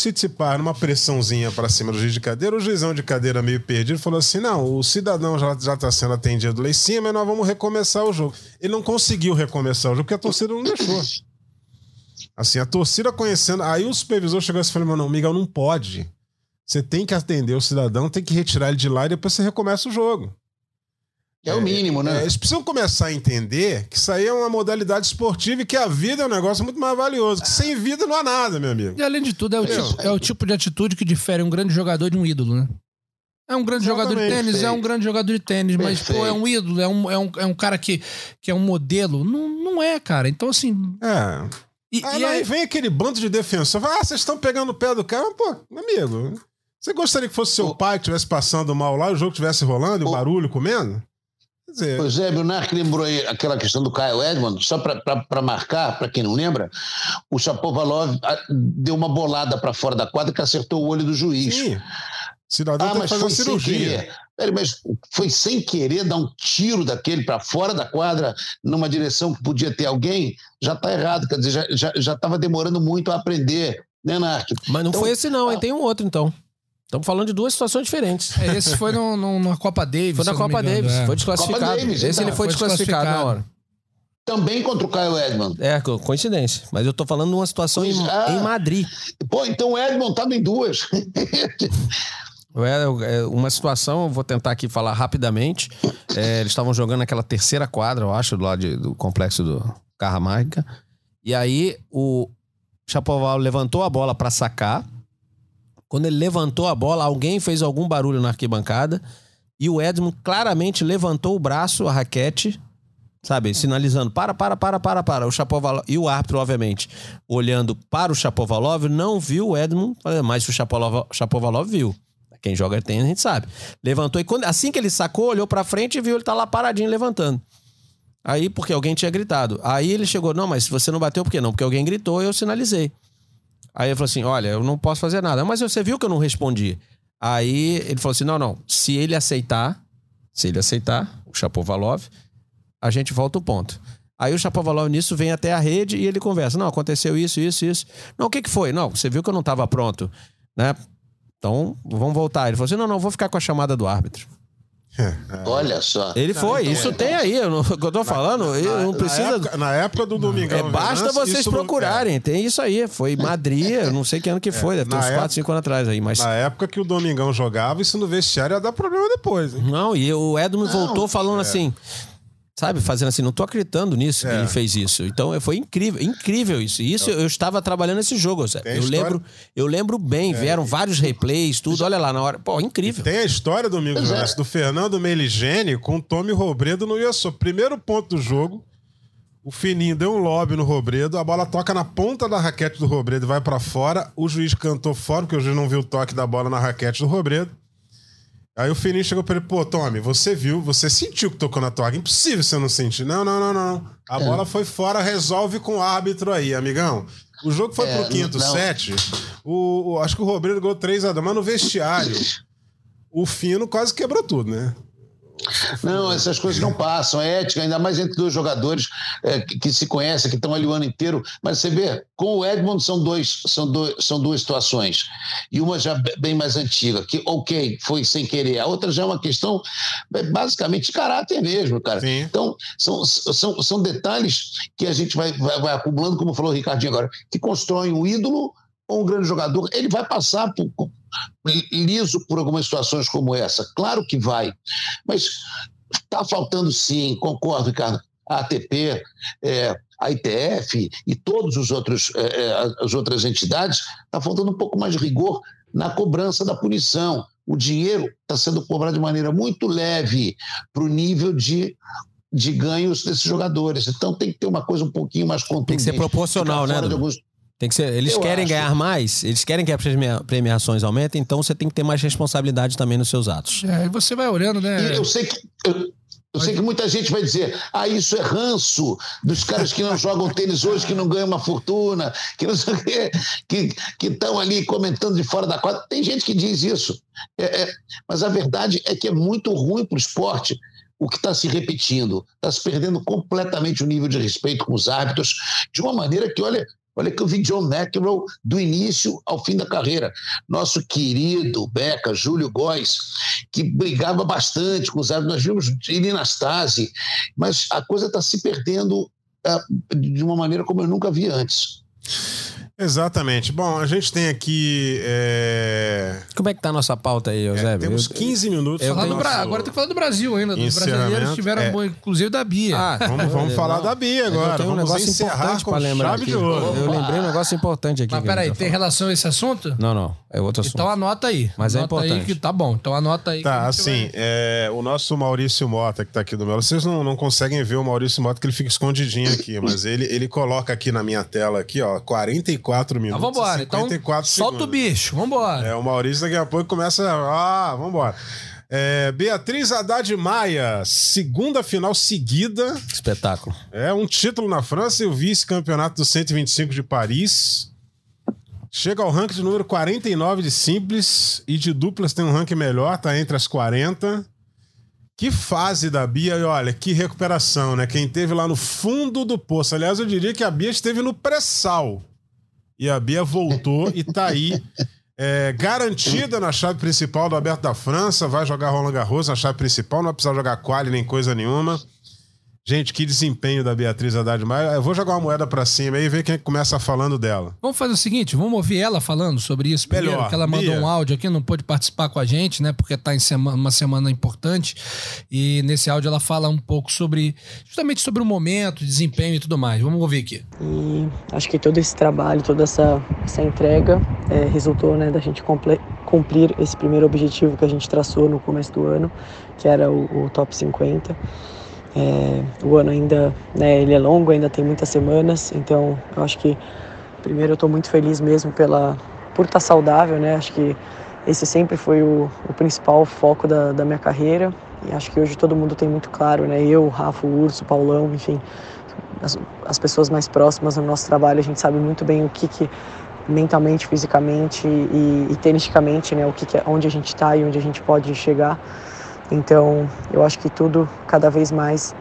numa pressãozinha para cima do juiz de cadeira, o juizão de cadeira meio perdido falou assim, não, o cidadão já, já tá sendo atendido lá em cima nós vamos recomeçar o jogo. Ele não conseguiu recomeçar o jogo porque a torcida não deixou. Assim, a torcida conhecendo... Aí o supervisor chegou e falou, não, Miguel, não pode. Você tem que atender o cidadão, tem que retirar ele de lá e depois você recomeça o jogo. É o mínimo, né? É, eles precisam começar a entender que isso aí é uma modalidade esportiva e que a vida é um negócio muito mais valioso. Que sem vida não há nada, meu amigo. E além de tudo, é o, tipo, é o tipo de atitude que difere um grande jogador de um ídolo, né? É um grande jogador de Exatamente. tênis, é um grande jogador de tênis, mas, pô, é um ídolo, é um, é um, é um cara que, que é um modelo. Não, não é, cara. Então, assim. É. E, Aí, e aí- vem aquele bando de defensor. Ah, vocês estão pegando o pé do cara. Pô, amigo, você gostaria que fosse seu O- pai que estivesse passando mal lá, o jogo estivesse rolando e o O- barulho comendo? Dizer, Pois é, o Narc lembrou aí aquela questão do Kyle Edmond, só para marcar, para quem não lembra, o Chapovalov ah, deu uma bolada para fora da quadra que acertou o olho do juiz. sim. Cidadão Ah, tem que mas fazer foi uma sem cirurgia. Peraí, mas foi sem querer dar um tiro daquele para fora da quadra, numa direção que podia ter alguém, já está errado. Quer dizer, já estava já, estava demorando muito a aprender, né, Narc? Mas não Então, foi esse não, hein? ah. Tem um outro então. Estamos falando de duas situações diferentes. é, esse foi no, no- na Copa Davis. Foi na Copa engano, Davis, é. foi desclassificado. Copa Davis, esse ele então, foi, foi desclassificado, na desclassificado. hora. Também contra o Kyle Edmond. É, co- coincidência. Mas eu tô falando de uma situação em, é. em Madrid. Pô, então o Edmond estava em duas. É, uma situação, eu vou tentar aqui falar rapidamente. É, eles estavam jogando naquela terceira quadra, eu acho, do lado de- do complexo do Carra Mágica. E aí o Chapoval levantou a bola para sacar. Quando ele levantou a bola, alguém fez algum barulho na arquibancada. E o Edmund claramente levantou o braço, a raquete, sabe, sinalizando: para, para, para, para, para. O Chapovalov, e o árbitro, obviamente, olhando para o Chapovalov, não viu o Edmund, mas o Chapovalov, Chapovalov viu. Quem joga tênis, a gente sabe. Levantou e quando, assim que ele sacou, olhou pra frente e viu ele tá lá paradinho levantando. Aí, porque alguém tinha gritado. Aí ele chegou, não, mas você não bateu por quê? Não, porque alguém gritou e eu sinalizei. Aí ele falou assim: olha, eu não posso fazer nada. Mas você viu que eu não respondi. Aí ele falou assim: não, não. Se ele aceitar, se ele aceitar, o Chapovalov, a gente volta o ponto. Aí o Chapovalov nisso vem até a rede e ele conversa: não, aconteceu isso, isso, isso. Não, o que, que foi? Não, você viu que eu não estava pronto, né? Então, vamos voltar. Ele falou assim: não, não, vou ficar com a chamada do árbitro. Olha só. Ele foi, então, isso é. tem aí. Eu não, o que eu tô falando, eu não Na precisa. época, na época do Domingão. É, basta Venâncio, vocês isso não- procurarem. Tem isso aí. Foi Madrid, eu não sei que ano que foi, deve ter na uns 4, época- 5 anos atrás aí. Mas é, Na época que o Domingão jogava, isso no vestiário ia dar problema depois, hein? Não, e o Edmund Não, voltou falando assim, sabe, fazendo assim, não tô acreditando nisso que É. ele fez isso. Então foi incrível, incrível isso. E Isso eu estava trabalhando esse jogo, Zé. Eu história- É. lembro, eu lembro bem, vieram vários replays, tudo, olha lá na hora. Pô, incrível. Tem a história, Domingos Pois é. Do Fernando Meligeni com o Tommy Robredo no Iaçô. Primeiro ponto do jogo, o Fininho deu um lobby no Robredo, a bola toca na ponta da raquete do Robredo e vai pra fora. O juiz cantou fora, porque o juiz não viu o toque da bola na raquete do Robredo. Aí o Fininho chegou pra ele, pô, Tommy, você viu, você sentiu que tocou na toca. Impossível você não sentir. Não, não, não, não. A É. bola foi fora, resolve com o árbitro aí, amigão. O jogo foi É, pro quinto não. set. O, o- acho que o Robredo ganhou 3x2, mas no vestiário, o Fino quase quebrou tudo, né? Não, essas coisas não passam. É ética, ainda mais entre dois jogadores é, que, que se conhecem, que estão ali o ano inteiro. Mas você vê, com o Edmond são, dois, são, dois, são duas situações. E uma já be- bem mais antiga, que, ok, foi sem querer. A outra já é uma questão é, basicamente de caráter mesmo, cara. Sim. Então, são, são, são detalhes que a gente vai, vai, vai acumulando, como falou o Ricardinho agora, que constroem um ídolo ou um grande jogador. Ele vai passar por, liso por algumas situações como essa. Claro que vai. Mas está faltando sim, concordo, Ricardo. A ATP, é, a ITF e outros é, é, as outras entidades, está faltando um pouco mais de rigor na cobrança da punição. O dinheiro está sendo cobrado de maneira muito leve para o nível de, de ganhos desses jogadores. Então tem que ter uma coisa um pouquinho mais contundente. Tem que ser proporcional, Ficar né, alguns- Tem que ser, eles Eu querem acho. ganhar mais, eles querem que as premia- premiações aumentem, então você tem que ter mais responsabilidade também nos seus atos. É, e você vai olhando, né? E eu sei que. Eu, eu sei que muita gente vai dizer, ah, isso é ranço dos caras que não jogam tênis hoje, que não ganham uma fortuna, que não sei o quê, que estão ali comentando de fora da quadra. Tem gente que diz isso. É, é, mas a verdade é que é muito ruim para o esporte o que está se repetindo. Está se perdendo completamente o nível de respeito com os árbitros, de uma maneira que, olha, Olha que eu vi John McEnroe do início ao fim da carreira. Nosso querido Beca, Júlio Góes, que brigava bastante com os árbitros. Nós vimos ele Nastase, mas a coisa está se perdendo uh, de uma maneira como eu nunca vi antes. Exatamente. Bom, a gente tem aqui. É... Como é que tá a nossa pauta aí, Eusébio? É, temos 15 minutos. Eu tenho... nosso... Agora tem que falar do Brasil ainda. Dos brasileiros tiveram, é. inclusive da Bia. Ah, vamos, vamos falar da Bia agora. Tem um vamos negócio importante para lembrar. Chave aqui. de ouro. Eu lembrei um negócio importante aqui. Mas peraí, tem relação a esse assunto? Não, não. É outro assunto. Então anota aí. Mas é anota é importante. Aí que tá bom. Então anota aí. Tá, assim, vai... é, o nosso Maurício Mota, que tá aqui do meu vocês não, não conseguem ver o Maurício Mota, que ele fica escondidinho aqui, mas ele, ele coloca aqui na minha tela, aqui, ó, 44 minutos. Ah, vambora. Então, solta o bicho. Vambora. É, o Maurício daqui a pouco começa. Ah, vambora. É, Beatriz Haddad Maia, segunda final seguida. Espetáculo. É, um título na França e o vice-campeonato do 125 de Paris. Chega ao ranking de número 49 de simples e de duplas tem um ranking melhor, tá entre as 40. Que fase da Bia e olha, que recuperação, né? Quem teve lá no fundo do poço. Aliás, eu diria que a Bia esteve no pré-sal. E a Bia voltou e tá aí é, garantida na chave principal do Aberto da França. Vai jogar Roland Garros na chave principal, não vai precisar jogar quali nem coisa nenhuma. Gente, que desempenho da Beatriz Haddad Maia. Eu vou jogar uma moeda para cima aí e ver quem começa falando dela. Vamos fazer o seguinte, vamos ouvir ela falando sobre isso primeiro, Melhor. que ela mandou Bia. um áudio aqui, não pôde participar com a gente, né, porque está em semana, uma semana importante, e nesse áudio ela fala um pouco sobre, justamente sobre o momento, desempenho e tudo mais. Vamos ouvir aqui. E acho que todo esse trabalho, toda essa, essa entrega é, resultou, né, da gente cumprir esse primeiro objetivo que a gente traçou no começo do ano, que era o, o top 50. É, o ano ainda, né, ele é longo, ainda tem muitas semanas, então eu acho que primeiro eu estou muito feliz mesmo pela por estar tá saudável, né? Acho que esse sempre foi o, o principal foco da, da, minha carreira e acho que hoje todo mundo tem muito claro, né? Eu, Rafa, o Urso, Paulão, enfim, as, as, pessoas mais próximas no nosso trabalho, a gente sabe muito bem o que, que mentalmente, fisicamente e, e né? O que, que é, onde a gente está e onde a gente pode chegar. Então, eu acho que tudo cada vez mais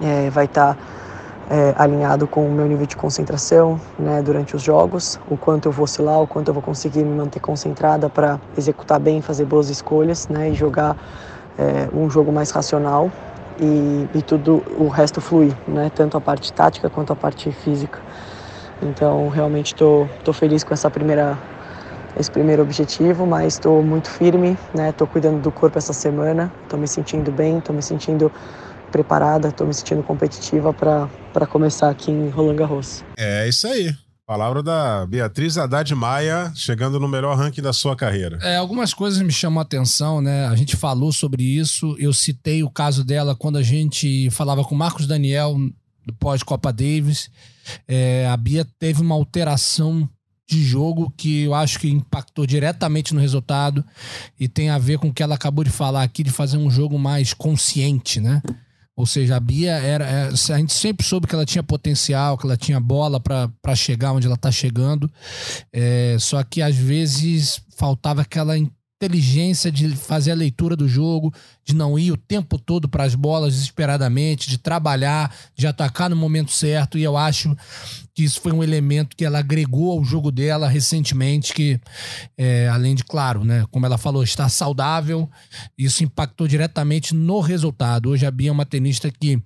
é, vai estar tá, é, alinhado com o meu nível de concentração né, durante os jogos, o quanto eu vou oscilar, o quanto eu vou conseguir me manter concentrada para executar bem, fazer boas escolhas né, e jogar é, um jogo mais racional e, e, tudo o resto fluir, né, tanto a parte tática quanto a parte física. Então, realmente estou feliz com essa primeira esse primeiro objetivo, mas estou muito firme, né? Estou cuidando do corpo essa semana, estou me sentindo bem, estou me sentindo preparada, estou me sentindo competitiva para começar aqui em Roland Garros. É isso aí. Palavra da Beatriz Haddad Maia, chegando no melhor ranking da sua carreira. É, algumas coisas me chamam a atenção, né? A gente falou sobre isso. Eu citei o caso dela quando a gente falava com Marcos Daniel do pós-Copa Davis. É, a Bia teve uma alteração de jogo que eu acho que impactou diretamente no resultado e tem a ver com o que ela acabou de falar aqui, de fazer um jogo mais consciente, né? Ou seja, a Bia era. É, a gente sempre soube que ela tinha potencial, que ela tinha bola para chegar onde ela está chegando. É, só que às vezes faltava aquela inteligência de fazer a leitura do jogo, de não ir o tempo todo para as bolas desesperadamente, de trabalhar, de atacar no momento certo. E eu acho que isso foi um elemento que ela agregou ao jogo dela recentemente, que é, além de, claro, né, como ela falou, estar saudável, isso impactou diretamente no resultado. Hoje a Bia é uma tenista que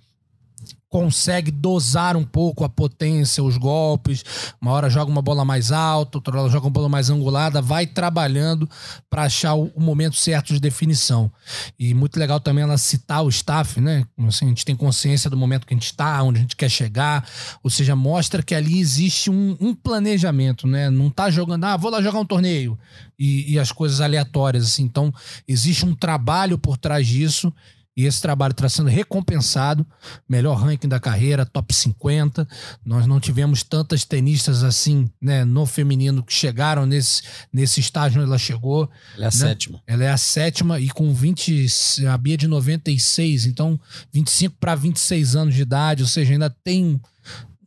consegue dosar um pouco a potência, os golpes. Uma hora joga uma bola mais alta, outra hora joga uma bola mais angulada, vai trabalhando para achar o, momento certo de definição. E muito legal também ela citar o staff, né? Assim, a gente tem consciência do momento que a gente está, onde a gente quer chegar, ou seja, mostra que ali existe um, um planejamento, né? Não tá jogando, ah, vou lá jogar um torneio e, e as coisas aleatórias, assim. Então, existe um trabalho por trás disso e esse trabalho está sendo recompensado. Melhor ranking da carreira, top 50. Nós não tivemos tantas tenistas assim, né, no feminino que chegaram nesse, nesse estágio onde ela chegou. Ela é a né? sétima. Ela é a sétima e com 20, a Bia de 96, então 25 para 26 anos de idade, ou seja, ainda tem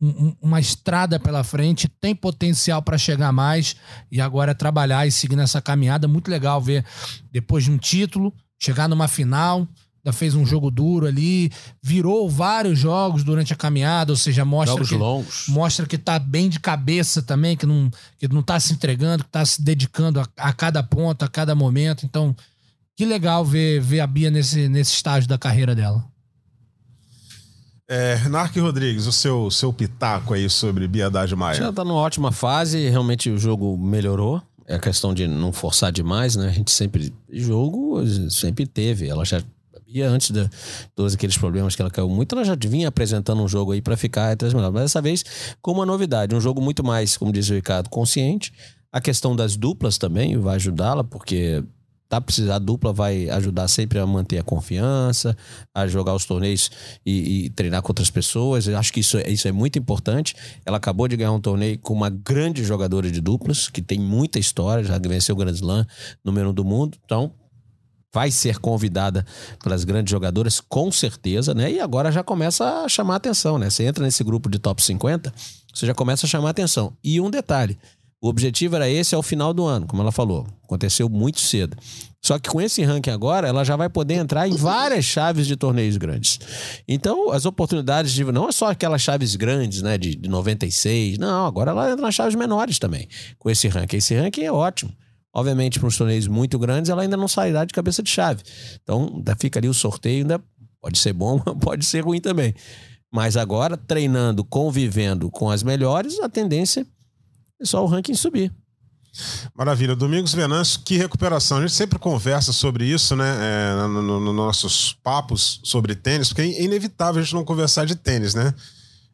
um, uma estrada pela frente, tem potencial para chegar mais e agora é trabalhar e seguir nessa caminhada. Muito legal ver depois de um título, chegar numa final fez um jogo duro ali, virou vários jogos durante a caminhada, ou seja, mostra Jogos que longos. mostra que tá bem de cabeça também, que não, que não tá se entregando, que tá se dedicando a, a cada ponto, a cada momento. Então, que legal ver, ver a Bia nesse, nesse estágio da carreira dela. É, Narc Rodrigues, o seu, seu pitaco aí sobre Bia Haddad Maia. Já tá numa ótima fase, realmente o jogo melhorou. É a questão de não forçar demais, né? A gente sempre. Jogo sempre teve. Ela já. E antes de todos aqueles problemas que ela caiu muito, ela já vinha apresentando um jogo aí para ficar entre as melhores. Mas dessa vez, com uma novidade, um jogo muito mais, como diz o Ricardo, consciente. A questão das duplas também vai ajudá-la, porque tá precisando, a dupla vai ajudar sempre a manter a confiança, a jogar os torneios e, e treinar com outras pessoas. Eu acho que isso, é- isso é muito importante. Ela acabou de ganhar um torneio com uma grande jogadora de duplas, que tem muita história, já venceu o Grand Slam, número um do mundo. Então, vai ser convidada pelas grandes jogadoras, com certeza, né? E agora já começa a chamar atenção, né? Você entra nesse grupo de top 50, você já começa a chamar atenção. E um detalhe: o objetivo era esse ao final do ano, como ela falou. Aconteceu muito cedo. Só que com esse ranking agora, ela já vai poder entrar em várias chaves de torneios grandes. Então, as oportunidades de. Não é só aquelas chaves grandes, né? De, de 96. Não, agora ela entra nas chaves menores também. Com esse ranking. Esse ranking é ótimo. Obviamente, para uns torneios muito grandes, ela ainda não sairá de cabeça de chave. Então, ainda fica ali o sorteio, ainda pode ser bom, pode ser ruim também. Mas agora, treinando, convivendo com as melhores, a tendência é só o ranking subir. Maravilha. Domingos Venâncio, que recuperação. A gente sempre conversa sobre isso, né? É, no, no- no nossos papos sobre tênis, porque é inevitável a gente não conversar de tênis, né?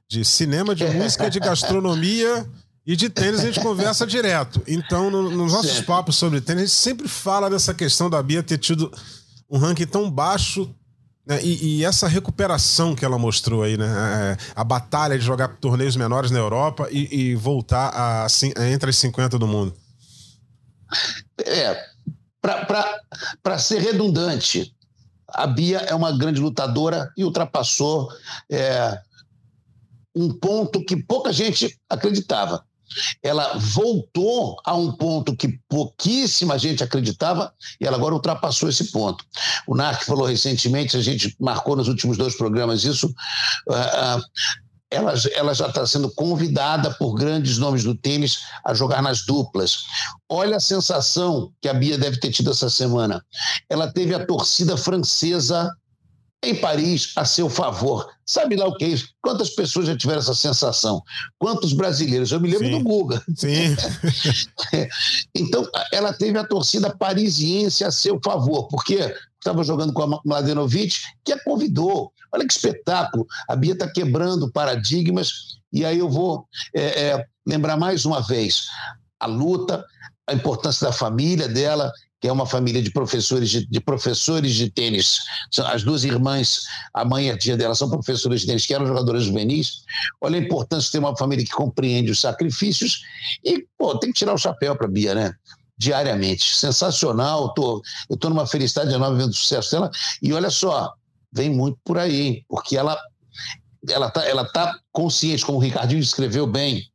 De cinema, de música, de gastronomia e de tênis a gente conversa direto. Então, no- nos nossos Sempre. papos sobre tênis, a gente sempre fala dessa questão da Bia ter tido um ranking tão baixo. né? E, e essa recuperação que ela mostrou aí, né? É, a batalha de jogar torneios menores na Europa e, e voltar a, cin- entre as 50 do mundo. É, para ser redundante, a Bia é uma grande lutadora e ultrapassou é, um ponto que pouca gente acreditava. Ela voltou a um ponto que pouquíssima gente acreditava e ela agora ultrapassou esse ponto. O Narc falou recentemente, a gente marcou nos últimos dois programas isso. ah, ah, ela, ela já está sendo convidada por grandes nomes do tênis a jogar nas duplas. Olha a sensação que a Bia deve ter tido essa semana. Ela teve a torcida francesa em Paris a seu favor. Sabe lá o que é isso? Quantas pessoas já tiveram essa sensação? Quantos brasileiros? Eu me lembro Sim. do Guga. Sim. Então, ela teve a torcida parisiense a seu favor, porque estava jogando com a Mladenovic, que a convidou. Olha que espetáculo. A Bia está quebrando paradigmas. E aí eu vou é, é, lembrar mais uma vez a luta, a importância da família dela, que é uma família de professores de, de professores de tênis. As duas irmãs, a mãe e a tia dela, são professoras de tênis, que eram jogadoras juvenis. Olha a importância de ter uma família que compreende os sacrifícios e, pô, tem que tirar o chapéu para a Bia, né? Diariamente. Sensacional. Tô, eu estou numa felicidade enorme vendo o sucesso dela. E olha só, vem muito por aí, hein? porque ela ela tá, ela tá consciente, como o Ricardinho escreveu bem,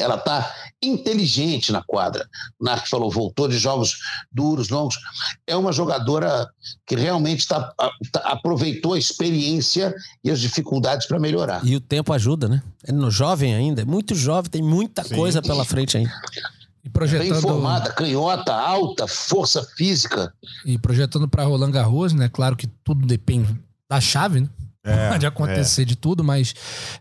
ela tá inteligente na quadra. O Narc falou, voltou de jogos duros, longos. É uma jogadora que realmente tá, tá- aproveitou a experiência e as dificuldades para melhorar. E o tempo ajuda, né? É no jovem ainda, é muito jovem, tem muita Sim. coisa pela frente ainda. E Bem projetando, formada, canhota, alta, força física. e projetando para Roland Garros, né? Claro que tudo depende da chave, né? É, Pode acontecer de tudo, mas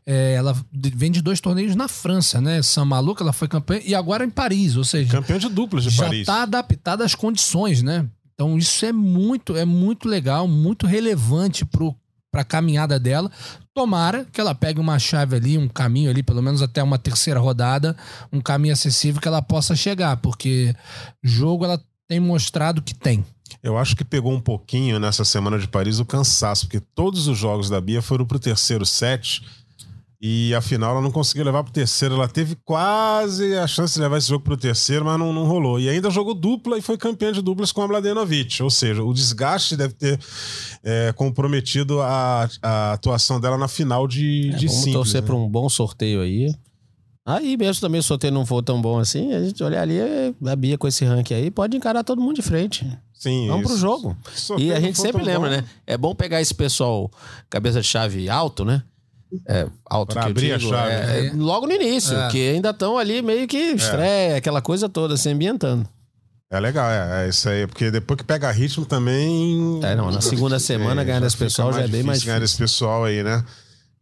é, ela vem de dois torneios na França, né? São Maluca, ela foi campeã, e agora em Paris, ou seja, Campeão de duplas de já Paris. está adaptada às condições, né? Então isso é muito, é muito legal, muito relevante para a caminhada dela. Tomara que ela pegue uma chave ali, um caminho ali, pelo menos até uma terceira rodada, um caminho acessível que ela possa chegar, porque jogo ela tem mostrado que tem. Eu acho que pegou um pouquinho nessa semana de Paris o cansaço, porque todos os jogos da Bia foram pro terceiro set e afinal ela não conseguiu levar pro terceiro. Ela teve quase a chance de levar esse jogo pro terceiro, mas não, não rolou. E ainda jogou dupla e foi campeã de duplas com a Mladenovic. Ou seja, o desgaste deve ter é, comprometido a, a atuação dela na final de, de É, Vamos simples. torcer né? para um bom sorteio aí. Aí mesmo também o sorteio não for tão bom assim, a gente olhar ali, a Bia com esse ranking aí, pode encarar todo mundo de frente. Sim, Vamos pro isso. jogo. Sofrer E a gente sempre lembra, bom. né? É bom pegar esse pessoal cabeça de chave alto, né? É, alto Pra que eu abrir a digo, chave, é, né? logo no início, É. que ainda estão ali meio que estreia, aquela coisa toda, se ambientando. É legal, é, é isso aí. Porque depois que pega ritmo também. É, não, na segunda semana ganhar desse fica pessoal já é bem mais ganhar desse pessoal aí, né?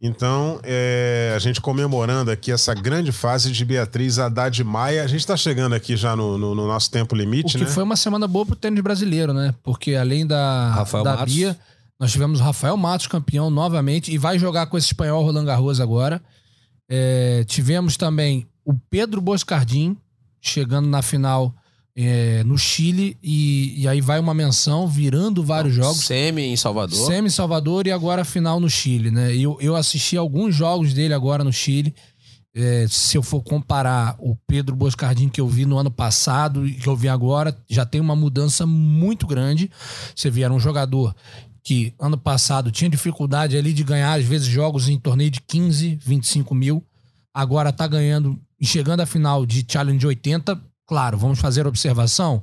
Então, é, a gente comemorando aqui essa grande fase de Beatriz Haddad Maia. A gente tá chegando aqui já no, no- no nosso tempo O limite, que né? foi uma semana boa pro tênis brasileiro, né? Porque além da, Rafael da Matos. Bia, nós tivemos o Rafael Matos campeão novamente e vai jogar com esse espanhol Roland Garros agora. É, tivemos também o Pedro Boscardin chegando na final é, no Chile e, e aí vai uma menção virando vários jogos. Semi em Salvador. Semi em Salvador e agora a final no Chile, né? Eu, eu assisti alguns jogos dele agora no Chile. É, se eu for comparar o Pedro Boscardin que eu vi no ano passado e que eu vi agora, já tem uma mudança muito grande. Você vê, era um jogador que ano passado tinha dificuldade ali de ganhar, às vezes, jogos em torneio de 15, 25 mil. Agora tá ganhando e chegando à final de Challenge 80. Claro, vamos fazer observação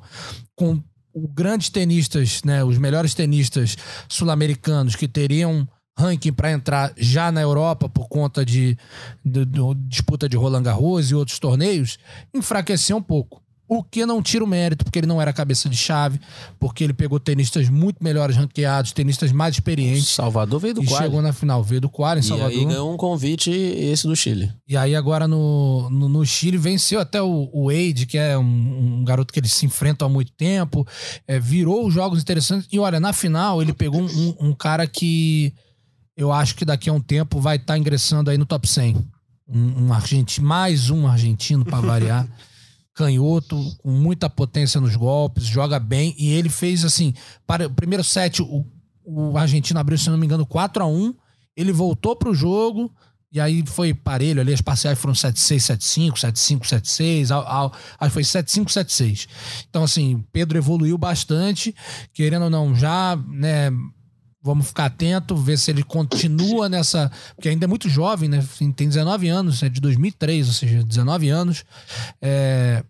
com os grandes tenistas, né, os melhores tenistas sul-americanos que teriam ranking para entrar já na Europa por conta de, de- de disputa de Roland Garros e outros torneios, enfraqueceu um pouco. O que não tira o mérito, porque ele não era cabeça de chave, porque ele pegou tenistas muito melhores ranqueados, tenistas mais experientes. Salvador veio do e chegou na final, veio do quadro em E Salvador. aí ganhou um convite esse do Chile. E aí agora no, no, no Chile venceu até o, o Wade, que é um, um garoto que eles se enfrentam há muito tempo, é, virou os jogos interessantes. E olha, na final ele pegou um, um- cara que eu acho que daqui a um tempo vai estar ingressando aí no top 100. Um, um argentino, mais um argentino para variar. Canhoto, com muita potência nos golpes, joga bem. E ele fez assim: para o primeiro set, o, o argentino abriu, se não me engano, 4 a 1 Ele voltou pro jogo, e aí foi parelho ali, as parciais foram 7-6, 7-5, 7-5, 7-6, ao- ao- acho que foi 7-5, 7-6. Então, assim, Pedro evoluiu bastante, querendo ou não, já, né, vamos ficar atento, ver se ele continua nessa, porque ainda é muito jovem, né, tem 19 anos, é de 2003, ou seja, 19 anos, é,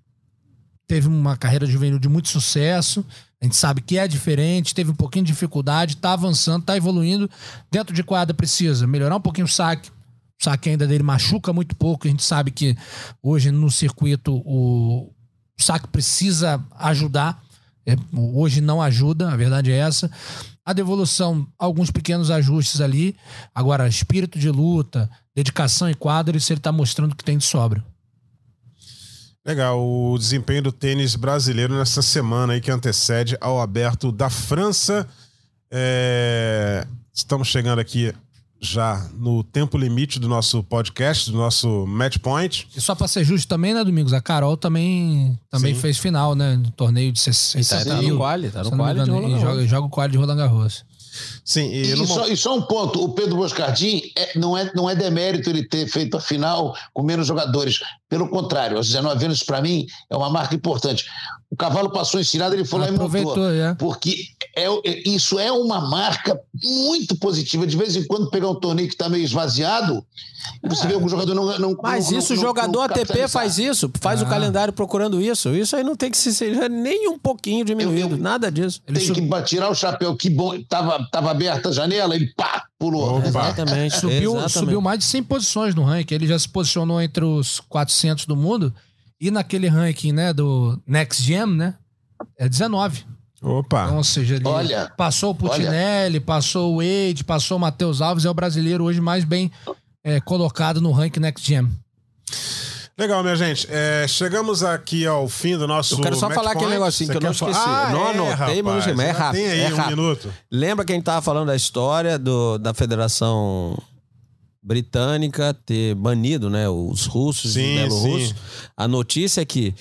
teve uma carreira juvenil de muito sucesso, a gente sabe que é diferente, teve um pouquinho de dificuldade, tá avançando, tá evoluindo, dentro de quadra precisa melhorar um pouquinho o saque, o saque ainda dele machuca muito pouco. A gente sabe que hoje no circuito o saque precisa ajudar. É, hoje não ajuda, a verdade é essa. A devolução, alguns pequenos ajustes ali. Agora, espírito de luta, dedicação e quadro, isso ele tá mostrando que tem de sobra. Legal, o desempenho do tênis brasileiro nessa semana aí que antecede ao aberto da França. É, Estamos chegando aqui já no tempo limite do nosso podcast, do nosso match point. E só pra ser justo também, né, Domingos? A Carol também, também Sim. fez final, né? No torneio de Tá, 60 tá mil. no quali, tá no quali de engano, Roland e joga, joga o quadro de Roland Garros. Sim, e, E, só, e só um ponto, o Pedro Boscardin é- não, é, não é demérito ele ter feito a final com menos jogadores. Pelo contrário, aos 19 anos, para mim, é uma marca importante. O cavalo passou ensinado, ele foi lá e montou. Aproveitou, é. Porque é, é- isso é uma marca muito positiva. De vez em quando pegar um torneio que está meio esvaziado, e você vê algum jogador não. não Mas não- isso, o não- jogador não ATP faz isso, faz o Ah. calendário procurando isso. Isso aí não tem que se seja nem um pouquinho diminuído, Eu- eu- nada disso. Ele Tem sub- que tirar o chapéu, que bom. Tava, tava aberta a janela, ele pá, pulou. Opa. Exatamente. Subiu, exatamente. subiu mais de 100 posições no ranking. Ele já se posicionou entre os 400 do mundo. E naquele ranking, né, do Next Gen, né, é 19. Opa, Então, ou seja, ele Olha, passou o Putinelli, passou o Wade, passou o Matheus Alves. É o brasileiro hoje mais bem é, colocado no ranking Next Gen. legal, minha gente. É, chegamos aqui ao fim do nosso. Eu quero só falar aquele negocinho Você que eu não esqueci. Ah, não é, anotei, mas é rápido. Tem aí é um rápido. minuto. Lembra que a gente tava falando da história do, da Federação Britânica ter banido né, os russos Sim, e os belorussos? A notícia é que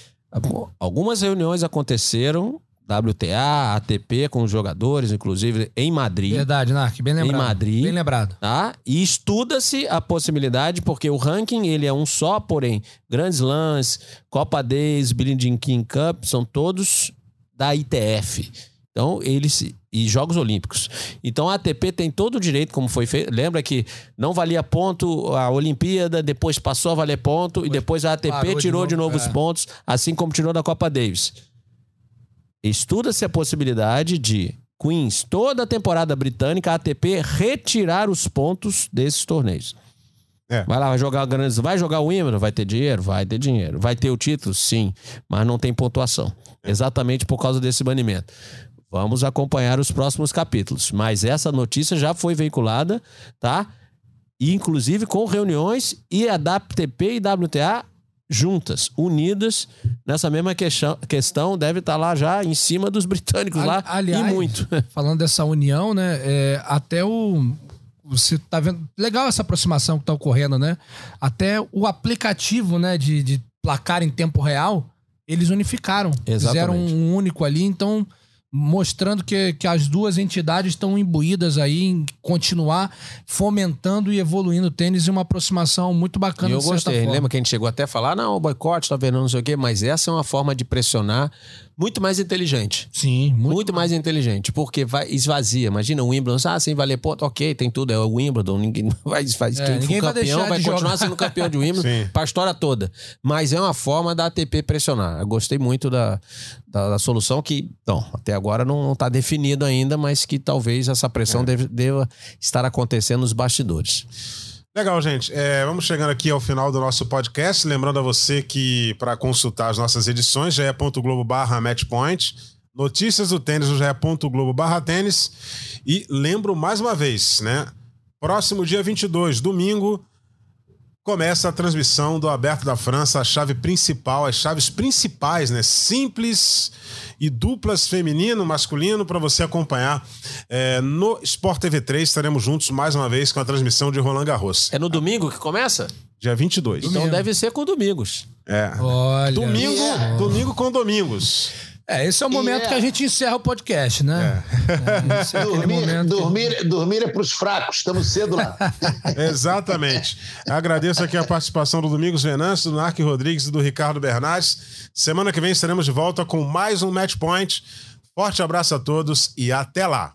algumas reuniões aconteceram, WTA, ATP, com os jogadores, inclusive em Madrid. Verdade, Nark, bem lembrado. Madrid. Bem lembrado. Tá? E estuda-se a possibilidade, porque o ranking ele é um só, porém, Grandes Slams, Copa Days, Billie Jean King Cup, são todos da ITF. Então, eles. E Jogos Olímpicos. Então, a ATP tem todo o direito, como foi feito. Lembra que não valia ponto a Olimpíada, depois passou a valer ponto, e depois a ATP parou de tirou de novo, novo os é. pontos, assim como tirou da Copa Davis. Estuda-se a possibilidade de Queens, toda a temporada britânica, a ATP retirar os pontos desses torneios. É. Vai lá, vai jogar grandes. Vai jogar o Wimbledon? Vai ter dinheiro? Vai ter dinheiro. Vai ter o título? Sim. Mas não tem pontuação. Exatamente por causa desse banimento. Vamos acompanhar os próximos capítulos. Mas essa notícia já foi veiculada, tá? E, inclusive com reuniões e a WTP e WTA juntas, unidas nessa mesma questão, questão deve estar lá já em cima dos britânicos Ali- lá aliás, e muito. Falando dessa união, né? é, até o. Você tá vendo. Legal essa aproximação que tá ocorrendo, né? Até o aplicativo, né, de, de placar em tempo real, eles unificaram. Fizeram Exatamente. um único ali, então. Mostrando que, que as duas entidades estão imbuídas aí em continuar fomentando e evoluindo o tênis em uma aproximação muito bacana E eu gostei. Lembra que a gente chegou até a falar, não, o boicote, tá vendo, não sei o quê, mas essa é uma forma de pressionar muito mais inteligente. Sim, muito. Muito, mais inteligente, porque vai esvazia. Imagina o Wimbledon, ah, sem valer ponto, ok, tem tudo, é o Wimbledon, ninguém vai fazer. É, quem ninguém for vai campeão vai continuar jogar. sendo campeão de Wimbledon para a história toda. Mas é uma forma da ATP pressionar. Eu gostei muito da, da, da solução que, não, até agora não está definido ainda, mas que talvez essa pressão É. deve, deva estar acontecendo nos bastidores. Legal, gente. É, vamos chegando aqui ao final do nosso podcast. Lembrando a você que para consultar as nossas edições, ge.globo barra matchpoint, notícias do tênis no ge.globo barra tênis. E lembro mais uma vez, né? Próximo dia 22, domingo, começa a transmissão do Aberto da França, a chave principal, as chaves principais, né? Simples e duplas feminino, masculino, para você acompanhar é, no Sport TV 3. Estaremos juntos mais uma vez com a transmissão de Roland Garros. É no domingo que começa? Dia 22. Então Domingo. deve ser com domingos. É. Olha. Domingo, domingo com domingos. É, esse é o momento é. que a gente encerra o podcast, né? É, é Dormir, momento dormir, dormir é para os fracos, estamos cedo lá. Exatamente. Agradeço aqui a participação do Domingos Venâncio, do Narc Rodrigues e do Ricardo Bernardes. Semana que vem estaremos de volta com mais um Match Point. Forte abraço a todos e até lá.